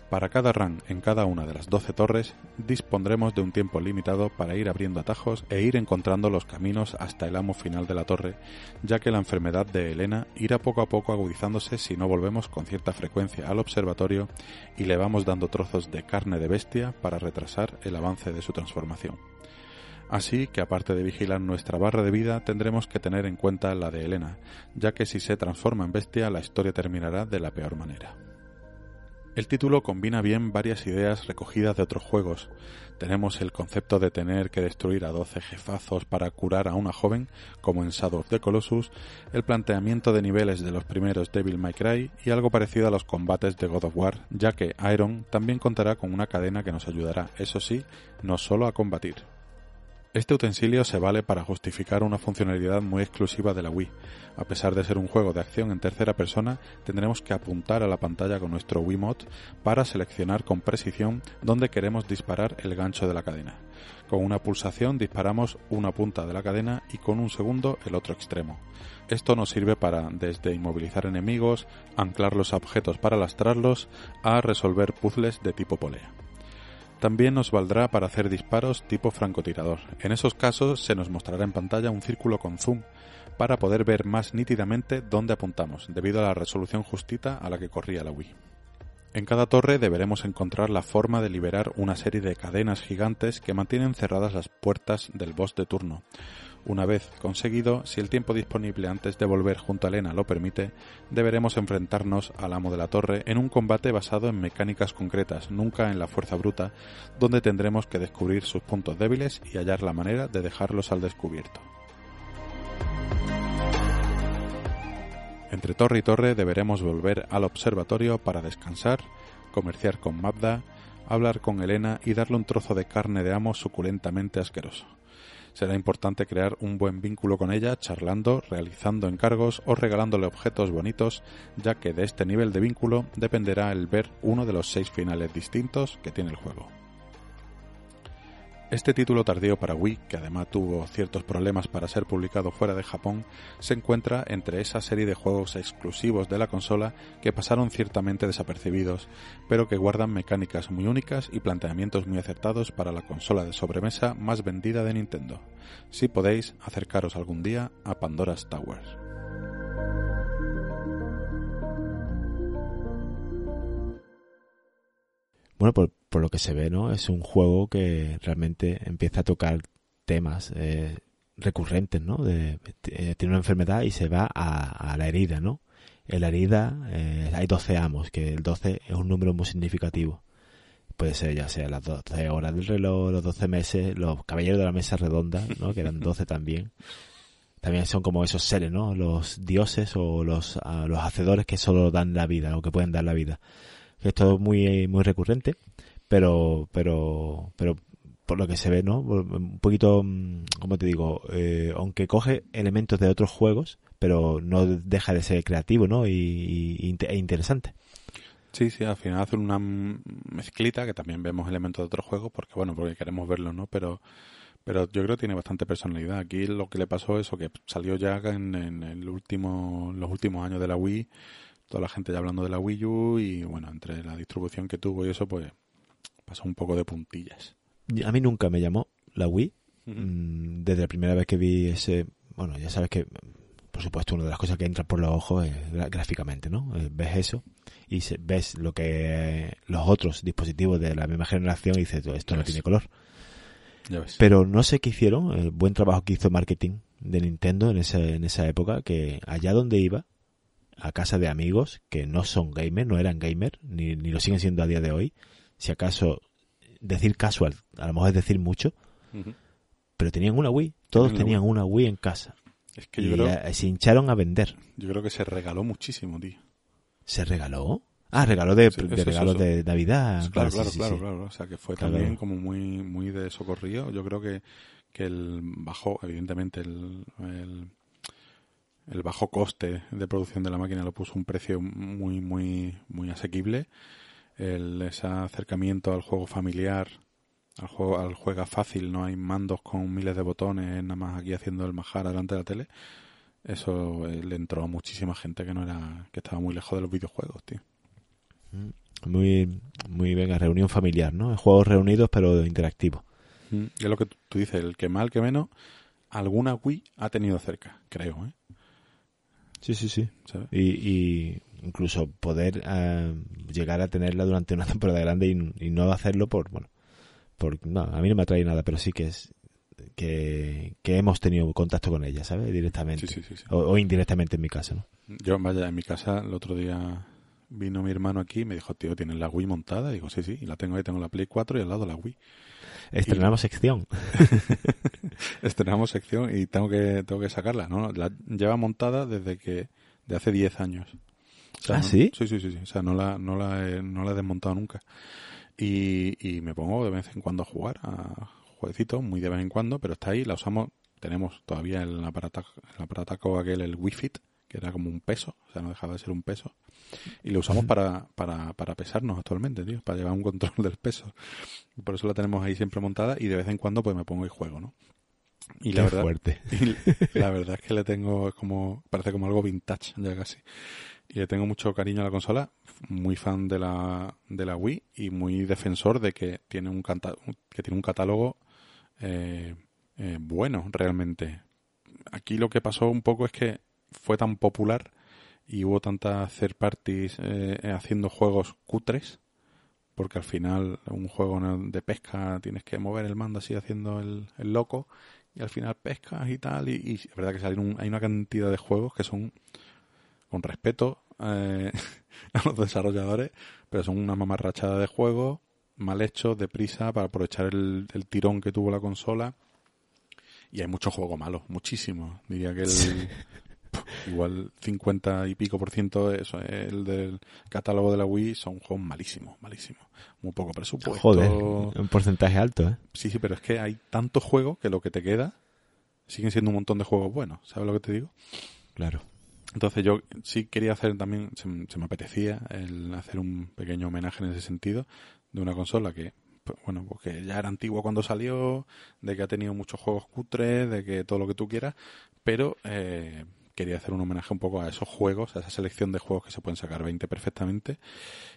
Para cada run en cada una de las 12 torres dispondremos de un tiempo limitado para ir abriendo atajos e ir encontrando los caminos hasta el amo final de la torre, ya que la enfermedad de Elena irá poco a poco agudizándose si no volvemos con cierta frecuencia al observatorio y le vamos dando trozos de carne de bestia para retrasar el avance de su transformación. Así que aparte de vigilar nuestra barra de vida, tendremos que tener en cuenta la de Elena, ya que si se transforma en bestia la historia terminará de la peor manera. El título combina bien varias ideas recogidas de otros juegos. Tenemos el concepto de tener que destruir a 12 jefazos para curar a una joven, como en Shadow of the Colossus, el planteamiento de niveles de los primeros Devil May Cry y algo parecido a los combates de God of War, ya que Iron también contará con una cadena que nos ayudará, eso sí, no solo a combatir. Este utensilio se vale para justificar una funcionalidad muy exclusiva de la Wii. A pesar de ser un juego de acción en tercera persona, tendremos que apuntar a la pantalla con nuestro Wiimote para seleccionar con precisión dónde queremos disparar el gancho de la cadena. Con una pulsación disparamos una punta de la cadena y con un segundo el otro extremo. Esto nos sirve para desde inmovilizar enemigos, anclar los objetos para lastrarlos, a resolver puzzles de tipo polea. También nos valdrá para hacer disparos tipo francotirador. En esos casos se nos mostrará en pantalla un círculo con zoom para poder ver más nítidamente dónde apuntamos, debido a la resolución justita a la que corría la Wii. En cada torre deberemos encontrar la forma de liberar una serie de cadenas gigantes que mantienen cerradas las puertas del boss de turno. Una vez conseguido, si el tiempo disponible antes de volver junto a Elena lo permite, deberemos enfrentarnos al amo de la torre en un combate basado en mecánicas concretas, nunca en la fuerza bruta, donde tendremos que descubrir sus puntos débiles y hallar la manera de dejarlos al descubierto. Entre torre y torre deberemos volver al observatorio para descansar, comerciar con Mabda, hablar con Elena y darle un trozo de carne de amo suculentamente asqueroso será importante crear un buen vínculo con ella charlando, realizando encargos o regalándole objetos bonitos, ya que de este nivel de vínculo dependerá el ver uno de los seis finales distintos que tiene el juego. Este título tardío para Wii, que además tuvo ciertos problemas para ser publicado fuera de Japón, se encuentra entre esa serie de juegos exclusivos de la consola que pasaron ciertamente desapercibidos, pero que guardan mecánicas muy únicas y planteamientos muy acertados para la consola de sobremesa más vendida de Nintendo. Si podéis, acercaros algún día a Pandora's Towers. Bueno, por, por lo que se ve, ¿no? Es un juego que realmente empieza a tocar temas eh, recurrentes, ¿no? De, eh, tiene una enfermedad y se va a, la herida, ¿no? En la herida eh, hay 12 amos, que el 12 es un número muy significativo. Puede ser ya sea las 12 horas del reloj, los 12 meses, los caballeros de la mesa redonda, ¿no? Que eran 12 también. También son como esos seres, ¿no? Los dioses o los, los hacedores que solo dan la vida, o que pueden dar la vida esto es muy, muy recurrente, pero, pero, pero por lo que se ve, ¿no? Un poquito, mm, como te digo, eh, aunque coge elementos de otros juegos, pero no deja de ser creativo, ¿no? Y, e interesante. Sí, sí, al final hace una mezclita que también vemos elementos de otros juegos porque, bueno, porque queremos verlo, ¿no? Pero, pero yo creo que tiene bastante personalidad. Aquí lo que le pasó es que salió ya en, en el último, los últimos años de la Wii toda la gente ya hablando de la Wii U y bueno, entre la distribución que tuvo y eso, pues pasó un poco de puntillas. A mí nunca me llamó la Wii. Mm, desde la primera vez que vi ese, bueno, ya sabes que, por supuesto, una de las cosas que entra por los ojos es gráficamente, ¿no? Eh, ves eso y ves lo que los otros dispositivos de la misma generación y dices, esto no tiene color. Pero no sé qué hicieron, el buen trabajo que hizo marketing de Nintendo en esa, en esa época, que allá donde iba, a casa de amigos que no son gamers, no eran gamers, ni, ni lo siguen siendo a día de hoy. Si acaso decir casual, a lo mejor es decir mucho. pero tenían una Wii. Todos Tenían una Wii en casa. Es que y yo creo, eh, se hincharon a vender. yo creo que se regaló muchísimo, tío. ¿Se regaló? Ah, regaló de, Sí, de eso, regalos eso. de Navidad. Pues claro, claro, sí, claro, sí. claro. O sea, que fue Claro. también como muy, muy de socorrido. Yo creo que, que el bajo, evidentemente, el, el, el bajo coste de producción de la máquina lo puso un precio muy, muy, muy asequible. El, ese acercamiento al juego familiar, al juego, al juega fácil, no hay mandos con miles de botones, nada más aquí haciendo el majar delante de la tele. Eso eh, le entró a muchísima gente que no era, que estaba muy lejos de los videojuegos, tío. Muy, muy, venga, reunión familiar, ¿no? Juegos reunidos pero interactivos. Mm, Es lo que tú dices, el que mal que menos, alguna Wii ha tenido cerca, creo, ¿eh? Sí, sí, sí. ¿Sabes? Y, y incluso poder eh, llegar a tenerla durante una temporada grande y, y no hacerlo por, bueno, por, no, a mí no me atrae nada, pero sí que es que, que hemos tenido contacto con ella, ¿sabes? Directamente. Sí, sí, sí, sí. O, o indirectamente en mi caso, ¿no? Yo, vaya, en mi casa el otro día vino mi hermano aquí y me dijo, tío, ¿tienes la Wii montada? Y digo, sí, sí, y la tengo ahí, tengo la Play 4 y al lado la Wii. Estrenamos sección. Estrenamos sección y tengo que tengo que sacarla, ¿no? La lleva montada desde que de hace 10 años. O sea, ¿Ah, no- sí? Sí, sí, sí. O sea, no la, no la, he, no la he desmontado nunca. Y, y me pongo de vez en cuando a jugar a jueguecitos, muy de vez en cuando, pero está ahí, la usamos, tenemos todavía el aparataco, el aparataco aquel, el Wii Fit, que era como un peso, o sea, no dejaba de ser un peso. Y lo usamos para, para, para pesarnos actualmente, tío, para llevar un control del peso. Por eso la tenemos ahí siempre montada y de vez en cuando pues me pongo y juego, ¿no? Y la verdad, fuerte. y la verdad es que le tengo es como parece como algo vintage ya casi y le tengo mucho cariño a la consola muy fan de la de la Wii y muy defensor de que tiene un canta- que tiene un catálogo eh, eh, bueno realmente. Aquí lo que pasó un poco es que fue tan popular y hubo tantas third parties eh, haciendo juegos cutres porque al final un juego de pesca tienes que mover el mando así haciendo el, el loco y al final pescas y tal y, y es verdad que salieron, hay una cantidad de juegos que son con respeto eh, a los desarrolladores pero son una mamarrachada de juegos mal hechos, deprisa para aprovechar el, el tirón que tuvo la consola y hay muchos juegos malos, muchísimos diría que el igual 50 y pico por ciento de eso, eh, el del catálogo de la Wii son juegos malísimos, malísimos. Muy poco presupuesto. Joder, un porcentaje alto, ¿eh? Sí, sí, pero es que hay tantos juegos que lo que te queda siguen siendo un montón de juegos buenos. ¿Sabes lo que te digo? Claro. Entonces yo sí quería hacer también, se, me apetecía el hacer un pequeño homenaje en ese sentido de una consola que, pues, bueno, pues que ya era antigua cuando salió, de que ha tenido muchos juegos cutres, de que todo lo que tú quieras, pero eh, quería hacer un homenaje un poco a esos juegos, a esa selección de juegos que se pueden sacar 20 perfectamente,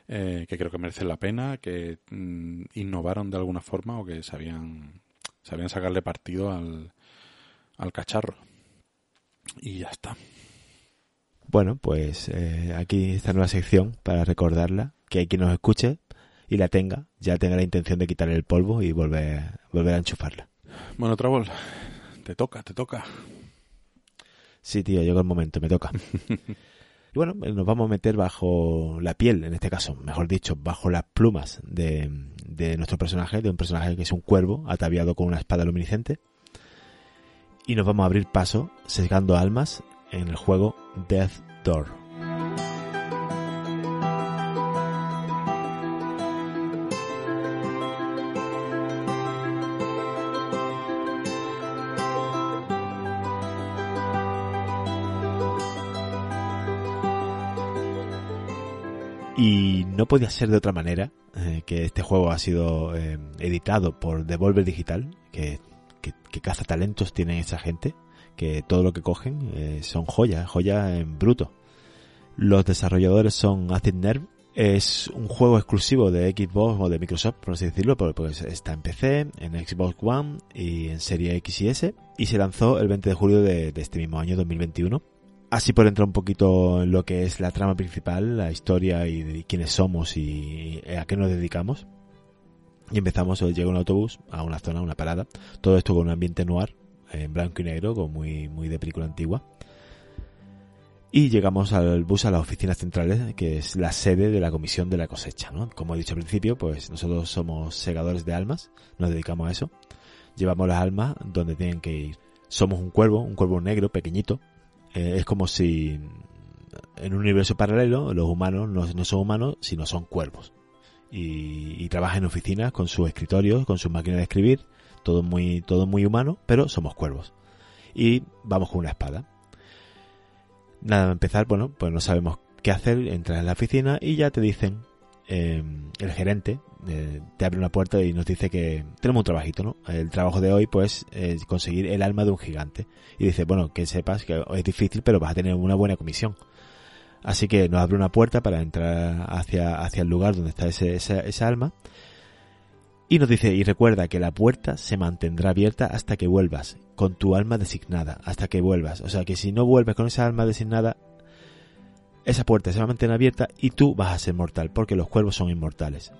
eh, que creo que merecen la pena, que mm, innovaron de alguna forma o que sabían, sabían sacarle partido al, al cacharro. Y ya está. Bueno, pues eh, aquí esta nueva sección para recordarla, que hay quien nos escuche y la tenga, ya tenga la intención de quitarle el polvo y volver, volver a enchufarla. Bueno, Trabol, te toca, te toca. Sí, tío, llegó el momento, me toca. y bueno, eh, nos vamos a meter bajo la piel, en este caso, mejor dicho, bajo las plumas de, de nuestro personaje, de un personaje que es un cuervo ataviado con una espada luminiscente. Y nos vamos a abrir paso, sesgando almas, en el juego Death Door. Y no podía ser de otra manera eh, que este juego ha sido eh, editado por Devolver Digital, que, que, caza talentos tienen esa gente, que todo lo que cogen eh, son joyas, joyas en bruto. Los desarrolladores son Acid Nerve, es un juego exclusivo de Xbox o de Microsoft, por así decirlo, porque pues está en PC, en Xbox One y en Serie X y S, y se lanzó el 20 de julio de, este mismo año, 2021. Así por entrar un poquito en lo que es la trama principal, la historia y, quiénes somos y a qué nos dedicamos. Y empezamos, llega un autobús a una zona, una parada. Todo esto con un ambiente noir, en blanco y negro, con muy, muy de película antigua. Y llegamos al bus a las oficinas centrales, que es la sede de la comisión de la cosecha, ¿no? Como he dicho al principio, pues nosotros somos segadores de almas, nos dedicamos a eso. llevamos las almas donde tienen que ir. Somos un cuervo, un cuervo negro pequeñito. Eh, es como si en un universo paralelo los humanos no, no son humanos, sino son cuervos. Y, y trabajan en oficinas con sus escritorios, con sus máquinas de escribir, todo muy, todo muy humano, pero somos cuervos. Y vamos con una espada. Nada, a empezar, bueno, pues no sabemos qué hacer, entras en la oficina y ya te dicen, eh, el gerente eh, te abre una puerta y nos dice que tenemos un trabajito, ¿no? El trabajo de hoy, pues, es conseguir el alma de un gigante. Y dice, bueno, que sepas que es difícil, pero vas a tener una buena comisión. Así que nos abre una puerta para entrar hacia, hacia el lugar donde está ese, esa, esa alma. Y nos dice, y recuerda que la puerta se mantendrá abierta hasta que vuelvas, con tu alma designada, hasta que vuelvas. O sea que si no vuelves con esa alma designada, esa puerta se va a mantener abierta y tú vas a ser mortal, porque los cuervos son inmortales.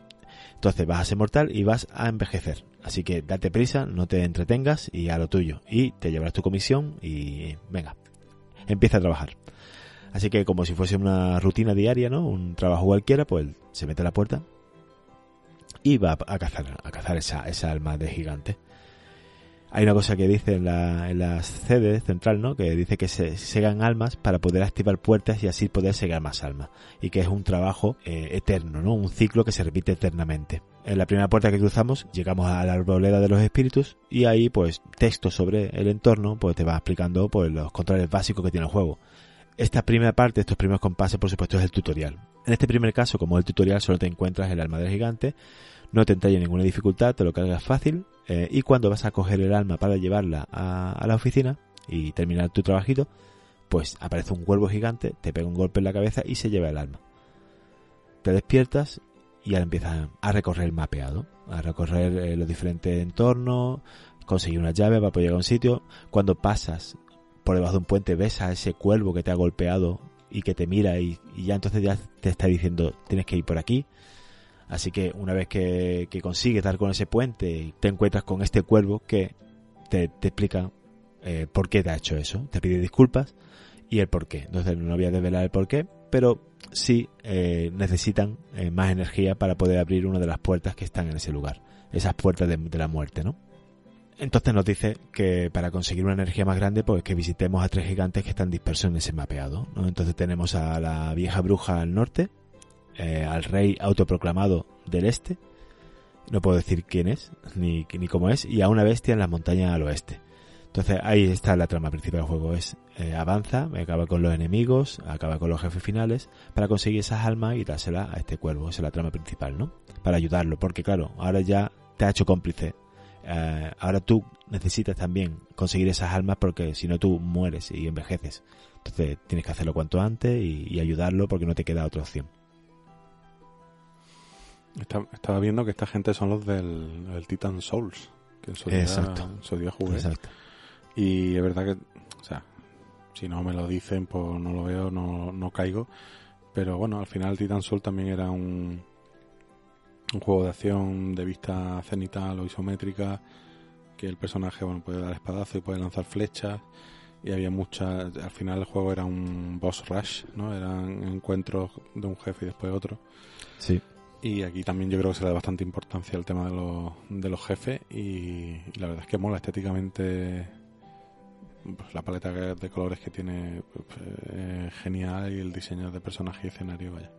Entonces vas a ser mortal y vas a envejecer. Así que date prisa, no te entretengas y a lo tuyo. Y te llevarás tu comisión y venga, empieza a trabajar. Así que como si fuese una rutina diaria, ¿no? Un trabajo cualquiera, pues se mete a la puerta va a cazar, a cazar esa, esa alma de gigante. Hay una cosa que dice en la, en la sede central, ¿no? Que dice que se segan almas para poder activar puertas y así poder segar más almas. Y que es un trabajo eh, eterno, ¿no? Un ciclo que se repite eternamente. En la primera puerta que cruzamos llegamos a la arboleda de los espíritus y ahí pues texto sobre el entorno pues te va explicando pues los controles básicos que tiene el juego. Esta primera parte, estos primeros compases, por supuesto, es el tutorial. En este primer caso, como el tutorial, solo te encuentras el alma del gigante, no te entraña ninguna dificultad, te lo cargas fácil, eh, y cuando vas a coger el alma para llevarla a, a, la oficina y terminar tu trabajito, pues aparece un cuervo gigante, te pega un golpe en la cabeza y se lleva el alma. Te despiertas y ahora empiezas a recorrer el mapeado, a recorrer eh, los diferentes entornos, conseguir una llave para poder llegar a un sitio. Cuando pasas por debajo de un puente ves a ese cuervo que te ha golpeado y que te mira y, y ya entonces ya te está diciendo tienes que ir por aquí. Así que una vez que, que, consigues dar con ese puente, te encuentras con este cuervo que te, explica eh, por qué te ha hecho eso. Te pide disculpas y el por qué. Entonces no voy a desvelar el por qué, pero sí eh, necesitan eh, más energía para poder abrir una de las puertas que están en ese lugar. Esas puertas de, la muerte, ¿no? Entonces nos dice que para conseguir una energía más grande, pues que visitemos a tres gigantes que están dispersos en ese mapeado. Entonces tenemos a la vieja bruja al norte, eh, al rey autoproclamado del este, no puedo decir quién es, ni, ni cómo es, y a una bestia en las montañas al oeste. Entonces ahí está la trama principal del juego, es eh, avanza, acaba con los enemigos, acaba con los jefes finales, para conseguir esas almas y dárselas a este cuervo, esa es la trama principal, ¿no? Para ayudarlo, porque claro, ahora ya te ha hecho cómplice Uh, ahora tú necesitas también conseguir esas almas porque si no tú mueres y envejeces. Entonces tienes que hacerlo cuanto antes y, y ayudarlo porque no te queda otra opción. Está, estaba viendo que esta gente son los del, del Titan Souls, que día, Exacto. jugué. Exacto. Y es verdad que, o sea, si no me lo dicen, pues no lo veo, no, no caigo. Pero bueno, al final Titan Soul también era un, un juego de acción de vista cenital o isométrica que el personaje bueno puede dar espadazo y puede lanzar flechas y había muchas al final el juego era un boss rush no eran encuentros de un jefe y después otro sí y aquí también yo creo que se le da bastante importancia al tema de los, de los jefes y, y la verdad es que mola estéticamente pues, la paleta de colores que tiene pues, eh, genial y el diseño de personaje y escenario vaya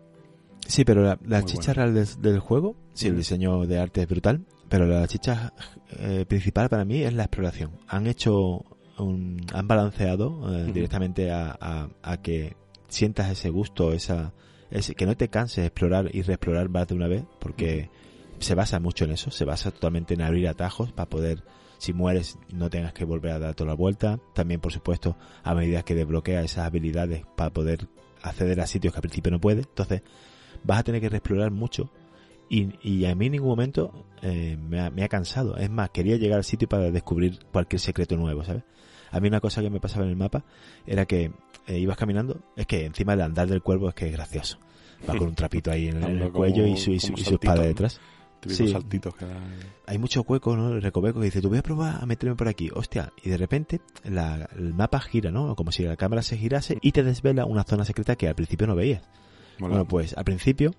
Sí, pero la, la chicha bueno. real del, del, juego, sí, el diseño de arte es brutal, pero la chicha eh, principal para mí es la exploración. Han hecho un, han balanceado eh, directamente a, a, a, que sientas ese gusto, esa, ese, que no te canses de explorar y reexplorar más de una vez, porque se basa mucho en eso, se basa totalmente en abrir atajos para poder, si mueres, no tengas que volver a dar toda la vuelta. También, por supuesto, a medida que desbloqueas esas habilidades para poder acceder a sitios que al principio no puedes. Entonces, vas a tener que reexplorar mucho y, y, a mí en ningún momento eh, me, ha, me, ha, cansado. Es más, quería llegar al sitio para descubrir cualquier secreto nuevo, ¿sabes? A mí una cosa que me pasaba en el mapa era que eh, ibas caminando, es que encima del andar del cuervo es que es gracioso. Va con un trapito ahí en, el cuello y su, y su, y su espada detrás. Sí. saltitos que dan... Hay muchos huecos, ¿no? El recoveco que dice, tú voy a probar a meterme por aquí. Hostia, y de repente la, el mapa gira, ¿no? Como si la cámara se girase y te desvela una zona secreta que al principio no veías. Bueno, bueno pues al principio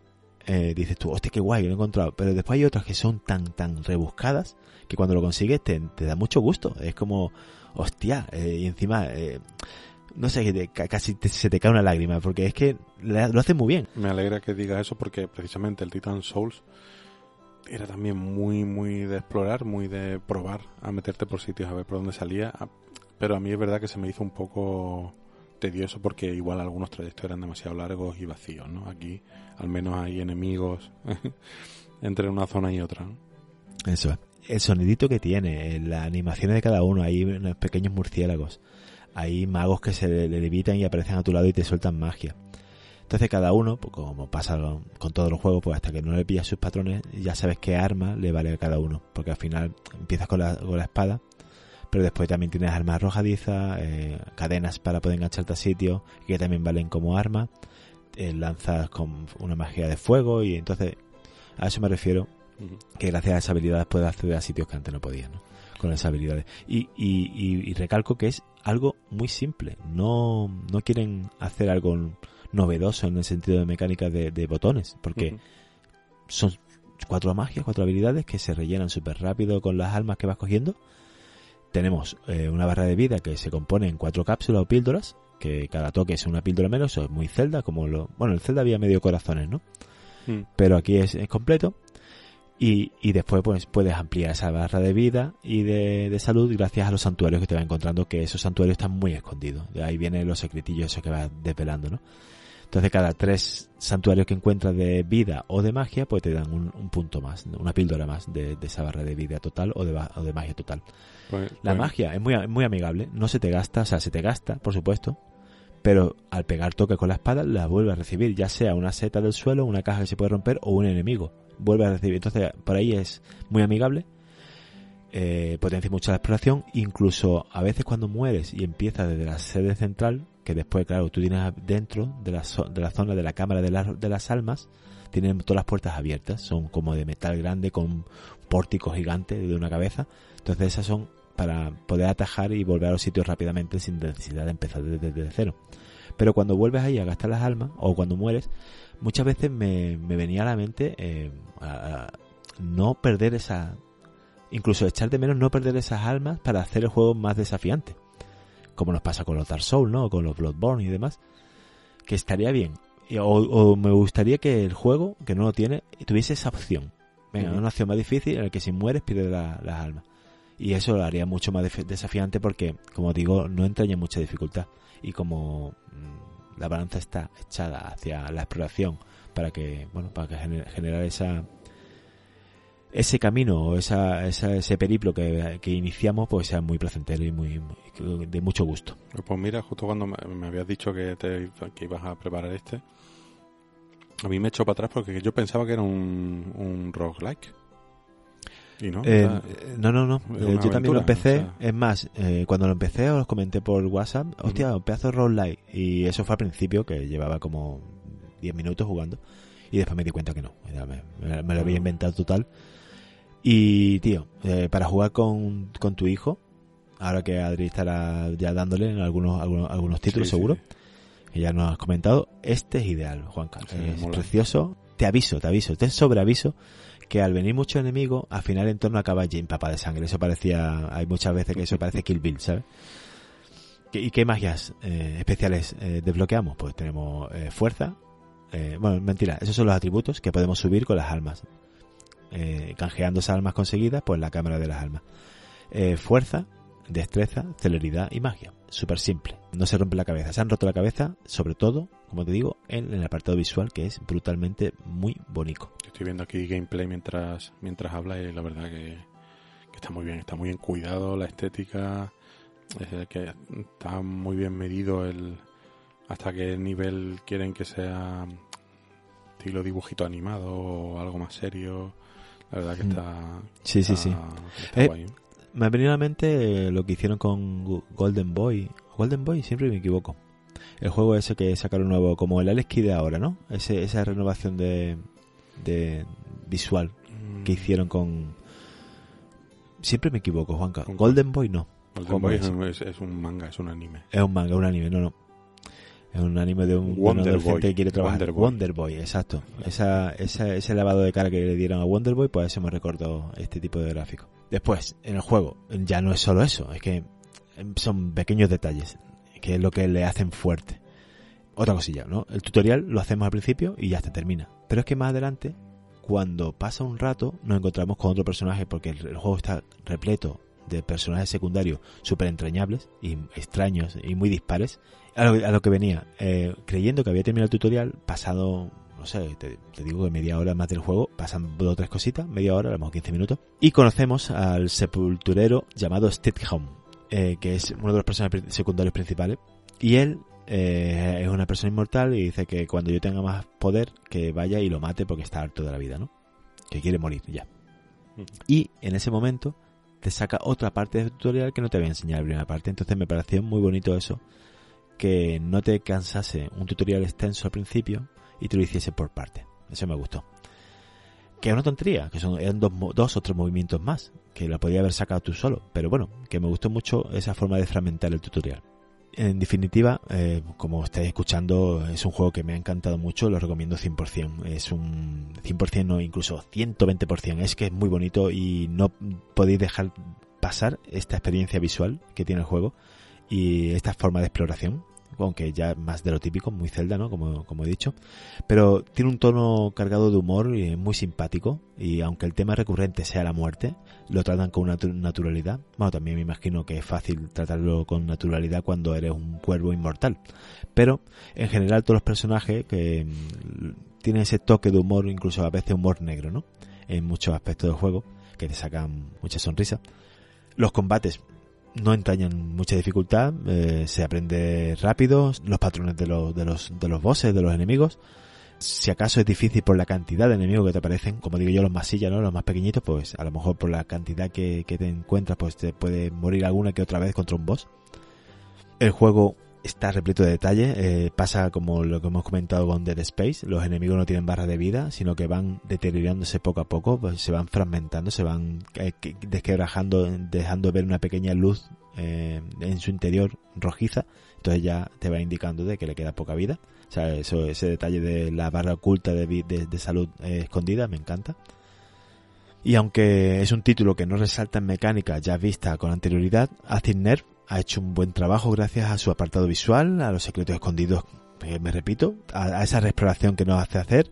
eh, dices tú, hostia, qué guay, lo he encontrado. Pero después hay otras que son tan, tan rebuscadas que cuando lo consigues te, te da mucho gusto. Es como, hostia, eh, y encima, eh, no sé, ca- casi te- se te cae una lágrima, porque es que lo hace muy bien. Me alegra que digas eso porque precisamente el Titan Souls era también muy, muy de explorar, muy de probar, a meterte por sitios, a ver por dónde salía. a- Pero a mí es verdad que se me hizo un poco tedioso porque igual algunos trayectos eran demasiado largos y vacíos, ¿no? Aquí al menos hay enemigos entre una zona y otra. ¿no? Eso es. El sonidito que tiene, eh, las animaciones de cada uno, hay unos pequeños murciélagos, hay magos que se le, le levitan y aparecen a tu lado y te sueltan magia. Entonces cada uno, pues como pasa con todos los juegos, pues hasta que no le pillas sus patrones, ya sabes qué arma le vale a cada uno. Porque al final empiezas con la, con la espada, pero después también tienes armas arrojadizas, eh, cadenas para poder engancharte a sitios, que también valen como arma, eh, lanzas con una magia de fuego y entonces a eso me refiero que gracias a esas habilidades puedes acceder a sitios que antes no podías, ¿no? Con esas habilidades. Y, y, y- y recalco que es algo muy simple. No, no quieren hacer algo novedoso en el sentido de mecánica de, de botones, porque son cuatro magias, cuatro habilidades que se rellenan súper rápido con las almas que vas cogiendo. Tenemos eh, una barra de vida que se compone en cuatro cápsulas o píldoras, que cada toque es una píldora menos, eso es muy Zelda, como lo... Bueno, en Zelda había medio corazones, ¿no? Mm. pero aquí es, es completo. Y, y después pues puedes ampliar esa barra de vida y de, de salud gracias a los santuarios que te vas encontrando, que esos santuarios están muy escondidos. De ahí vienen los secretillos esos que vas desvelando, ¿no? Entonces cada tres santuarios que encuentras de vida o de magia, pues te dan un, un punto más, una píldora más de, de esa barra de vida total o de, ba- o de magia total. Pues- La pues- magia es muy, muy amigable, no se te gasta, o sea, se te gasta, por supuesto, pero al pegar toque con la espada la vuelve a recibir, ya sea una seta del suelo, una caja que se puede romper o un enemigo. Vuelve a recibir. Entonces, por ahí es muy amigable, eh, potencia mucho la exploración, incluso a veces cuando mueres y empiezas desde la sede central, que después, claro, tú tienes dentro de la, zo- de la zona de la cámara de, las- de las almas, tienen todas las puertas abiertas, son como de metal grande con pórtico gigante de una cabeza. Entonces esas son para poder atajar y volver a los sitios rápidamente sin necesidad de empezar desde, desde cero. Pero cuando vuelves ahí a gastar las almas, o cuando mueres, muchas veces me, me venía a la mente eh, a- a no perder esa... Incluso echar de menos no perder esas almas para hacer el juego más desafiante. Como nos pasa con los Dark Souls, ¿no? O con los Bloodborne y demás. Que estaría bien. O, o me gustaría que el juego, que no lo tiene, tuviese esa opción. Venga, una opción más difícil en la que si mueres pierdes la- las almas. Y eso lo haría mucho más desafiante porque, como digo, no entraña mucha dificultad. Y como mm, la balanza está echada hacia la exploración para que, bueno, para que gener- generar esa ese camino o esa, esa- ese periplo que, que iniciamos pues sea muy placentero y muy, de mucho gusto. Pues mira, justo cuando me, me habías dicho que, te, que ibas a preparar este, a mí me echó para atrás porque yo pensaba que era un, un roguelike. Y no, Eh, no, no, no. yo también lo empecé. o sea. Es más, eh, cuando lo empecé os comenté por WhatsApp, hostia, un pedazo de roguelike. Y eso fue al principio, que llevaba como 10 minutos jugando. Y después me di cuenta que no. Me, lo había inventado total. Y, tío, eh, para jugar con, con tu hijo, ahora que Adri estará ya dándole en algunos, algunos, algunos títulos, Sí, seguro, sí. que ya nos has comentado, este es ideal, Juanca. Sí, es mola. precioso. Te aviso, te aviso, te sobreaviso que al venir muchos enemigos, al final en torno acaba lleno papa de sangre. Eso parecía, hay muchas veces que eso parece Kill Bill, ¿sabes? ¿Qué- ¿Y qué magias eh, especiales eh, desbloqueamos? Pues tenemos eh, fuerza. bueno, mentira, esos son los atributos que podemos subir con las almas. Canjeando esas almas conseguidas, pues la cámara de las almas. Fuerza, destreza, celeridad y magia. Súper simple. No se rompe la cabeza. Se han roto la cabeza, sobre todo, como te digo, en, en el apartado visual, que es brutalmente muy bonito. Estoy viendo aquí gameplay mientras mientras habla y la verdad que, que está muy bien, está muy bien cuidado la estética, es que está muy bien medido el hasta qué nivel quieren que sea estilo dibujito animado o algo más serio. La verdad que Mm. está Sí, sí, sí. está Eh, guay. Me ha venido a la mente eh, lo que hicieron con Golden Boy. Golden Boy, siempre me equivoco. El juego ese que sacaron nuevo, como el Alex Kidd ahora, ¿no? Ese, esa renovación de, de visual que Mm, hicieron con... Siempre me equivoco, Juanca. ¿Con Golden Boy no. Golden ¿cómo Boy es? un manga, es un anime. Es un manga, un anime, no, no. Es un anime de un, de un Wonder Boy. que quiere trabajar. Wonder. Boy, exacto. Esa, esa- ese lavado de cara que le dieron a Wonder Boy, pues eso me recordó este tipo de gráfico. Después, en el juego, ya no es solo eso, es que son pequeños detalles, que es lo que le hacen fuerte. Otra cosilla, ¿no? El tutorial lo hacemos al principio y ya se termina. Pero es que más adelante, cuando pasa un rato, nos encontramos con otro personaje porque el, juego está repleto de personajes secundarios súper entrañables y extraños y muy dispares. A lo, a lo que venía, eh, creyendo que había terminado el tutorial, pasado, no sé, te, te digo que media hora más del juego, pasan dos o tres cositas, media hora, a lo mejor 15 minutos, y conocemos al sepulturero llamado Stedham, eh, que es uno de los personajes secundarios principales, y él eh, es una persona inmortal y dice que cuando yo tenga más poder, que vaya y lo mate porque está harto de la vida, ¿no? Que quiere morir ya. Y en ese momento te saca otra parte del tutorial que no te había enseñado en la primera parte. Entonces me pareció muy bonito eso, que no te cansase un tutorial extenso al principio y te lo hiciese por parte. Eso me gustó. Que es una tontería, que son, eran dos, dos o tres movimientos más, que la podía haber sacado tú solo. Pero bueno, que me gustó mucho esa forma de fragmentar el tutorial. En definitiva, eh, como estáis escuchando, es un juego que me ha encantado mucho, lo recomiendo 100%. Es un 100%, no, incluso 120%. Es que es muy bonito y no podéis dejar pasar esta experiencia visual que tiene el juego y esta forma de exploración, aunque ya más de lo típico, muy Zelda, ¿no? Como, como he dicho. Pero tiene un tono cargado de humor y muy simpático y aunque el tema recurrente sea la muerte, lo tratan con una natu- naturalidad. Bueno, también me imagino que es fácil tratarlo con naturalidad cuando eres un cuervo inmortal. Pero en general todos los personajes que mm, tienen ese toque de humor, incluso a veces humor negro, ¿no? En muchos aspectos del juego, que te sacan mucha sonrisa. Los combates no entrañan mucha dificultad, eh, se aprende rápido, los patrones de los, de los, de los bosses, de los enemigos. Si acaso es difícil por la cantidad de enemigos que te aparecen, como digo yo, los masillas, ¿no? Los más pequeñitos, pues a lo mejor por la cantidad que, que te encuentras, pues te puede morir alguna que otra vez contra un boss. El juego está repleto de detalles, eh, pasa como lo que hemos comentado con Dead Space, los enemigos no tienen barra de vida, sino que van deteriorándose poco a poco, pues se van fragmentando, se van eh, que- desquebrajando, dejando ver una pequeña luz eh, en su interior rojiza, entonces ya te va indicando de que le queda poca vida. O sea, ese detalle de la barra oculta de salud eh, escondida me encanta. Y aunque es un título que no resalta en mecánica ya vista con anterioridad, Acid Nerve ha hecho un buen trabajo gracias a su apartado visual, a los secretos escondidos, eh, me repito, a, esa exploración que nos hace hacer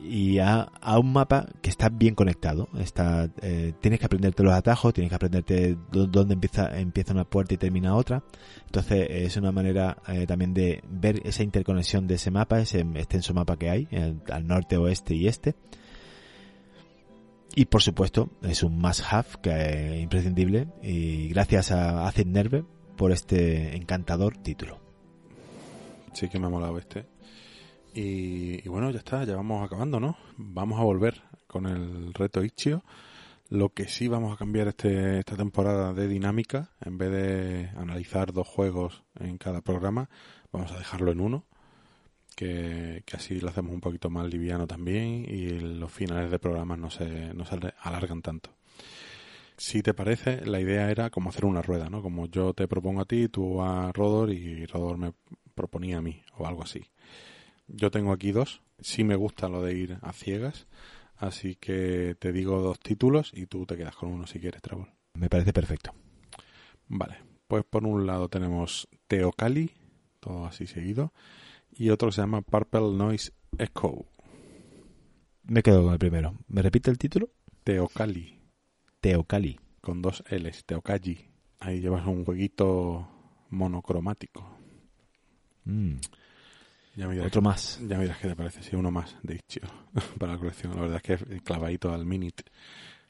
y a, a un mapa que está bien conectado. Está, eh, tienes que aprenderte los atajos, tienes que aprenderte dó- dónde empieza, empieza una puerta y termina otra. Entonces es una manera eh, también de ver esa interconexión de ese mapa, ese extenso mapa que hay, eh, al norte, oeste y este. Y por supuesto, es un must-have que es imprescindible. Y gracias a Acid Nerve por este encantador título. Sí que me ha molado este. Y, bueno, ya está, ya vamos acabando, ¿no? Vamos a volver con el reto Ichio. Lo que sí vamos a cambiar este, esta temporada de dinámica, en vez de analizar dos juegos en cada programa, vamos a dejarlo en uno, que, que así lo hacemos un poquito más liviano también y los finales de programas no se, no se alargan tanto. Si te parece, la idea era como hacer una rueda, ¿no? Como yo te propongo a ti, tú a Rodor y Rodor me proponía a mí o algo así. Yo tengo aquí dos. Sí me gusta lo de ir a ciegas. Así que te digo dos títulos y tú te quedas con uno si quieres, Trevor. Me parece perfecto. Vale. Pues por un lado tenemos Teocali, todo así seguido, y otro que se llama Purple Noise Echo. Me quedo con el primero. ¿Me repite el título? Teocali, Teocali. con dos L's, Teocalli. Ahí llevas un jueguito monocromático. Mm, Ya me dirás, otro más. ya me dirás qué te parece, si uno más de Ichio para la colección. La verdad es que es clavadito al minute,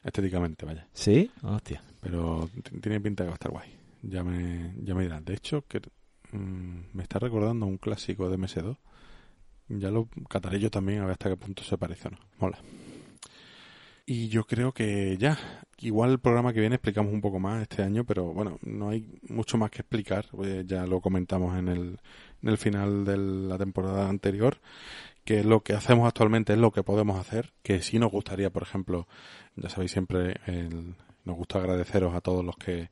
estéticamente, vaya. ¿Sí? Hostia. Pero tiene pinta que va a estar guay. Ya me, ya me dirán. De hecho, que mm, me está recordando un clásico de MS2. Ya lo cataré yo también a ver hasta qué punto se parece o no. Mola. Y yo creo que ya. Igual el programa que viene explicamos un poco más este año, pero bueno, no hay mucho más que explicar. pues ya lo comentamos en el, en el final de la temporada anterior, que lo que hacemos actualmente es lo que podemos hacer, que sí nos gustaría, por ejemplo, ya sabéis siempre, el- nos gusta agradeceros a todos los que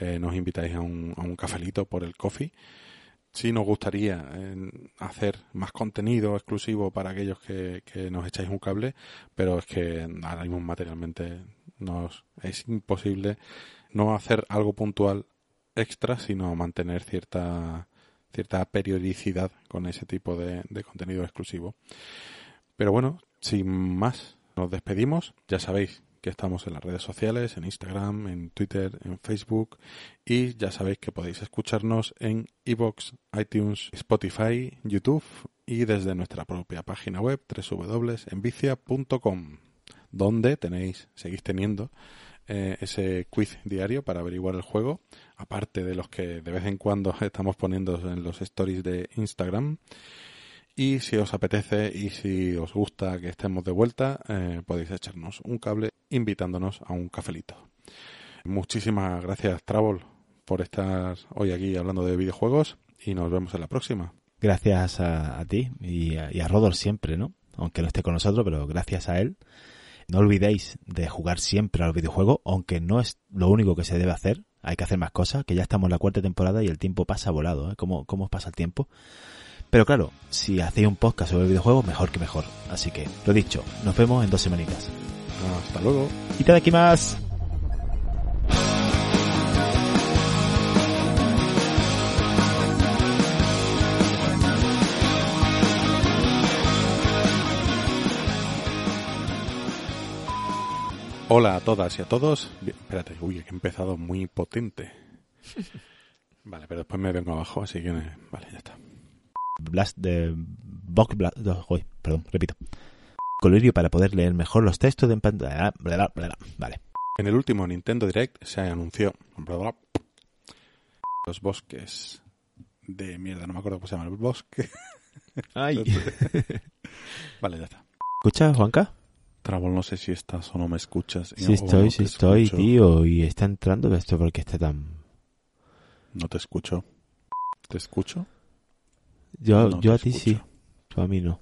eh, nos invitáis a un, a un cafelito por el coffee. sí nos gustaría eh, hacer más contenido exclusivo para aquellos que, que nos echáis un cable, pero es que ahora mismo materialmente nos es imposible no hacer algo puntual extra, sino mantener cierta cierta periodicidad con ese tipo de, de contenido exclusivo. Pero bueno, sin más, nos despedimos. Ya sabéis que estamos en las redes sociales, en Instagram, en Twitter, en Facebook y ya sabéis que podéis escucharnos en iBox, iTunes, Spotify, YouTube y desde nuestra propia página web www.envicia.com donde tenéis, seguís teniendo eh, ese quiz diario para averiguar el juego, aparte de los que de vez en cuando estamos poniendo en los stories de Instagram. Y si os apetece y si os gusta que estemos de vuelta, eh, podéis echarnos un cable invitándonos a un cafelito. Muchísimas gracias, Travel, por estar hoy aquí hablando de videojuegos y nos vemos en la próxima. Gracias a, a ti y a, y a siempre, ¿no? Aunque no esté con nosotros, pero gracias a él. No olvidéis de jugar siempre al videojuego, aunque no es lo único que se debe hacer. Hay que hacer más cosas, que ya estamos en la cuarta temporada y el tiempo pasa volado, ¿eh? ¿Cómo, cómo pasa el tiempo? Pero claro, si hacéis un podcast sobre videojuegos, mejor que mejor. Así que, lo dicho, nos vemos en dos semanitas. Hasta luego. Y te aquí más. Hola a todas y a todos. Bien, espérate, uy, que he empezado muy potente. Vale, pero después me vengo abajo, así que vale, ya está. Blast de Box Blast, no, perdón, repito. Colorio para poder leer mejor los textos de en pantalla. Vale. En el último Nintendo Direct se anunció los bosques de mierda, no me acuerdo cómo se llama el bosque. Ay. vale, ya está. ¿Escuchas, Juanca? Trabol, no sé si estás o no me escuchas. Sí estoy, no sí estoy, escucho. tío. Y está entrando esto porque está tan... No te escucho. ¿Te escucho? Yo, No yo te a ti sí, escucho. tú a mí no.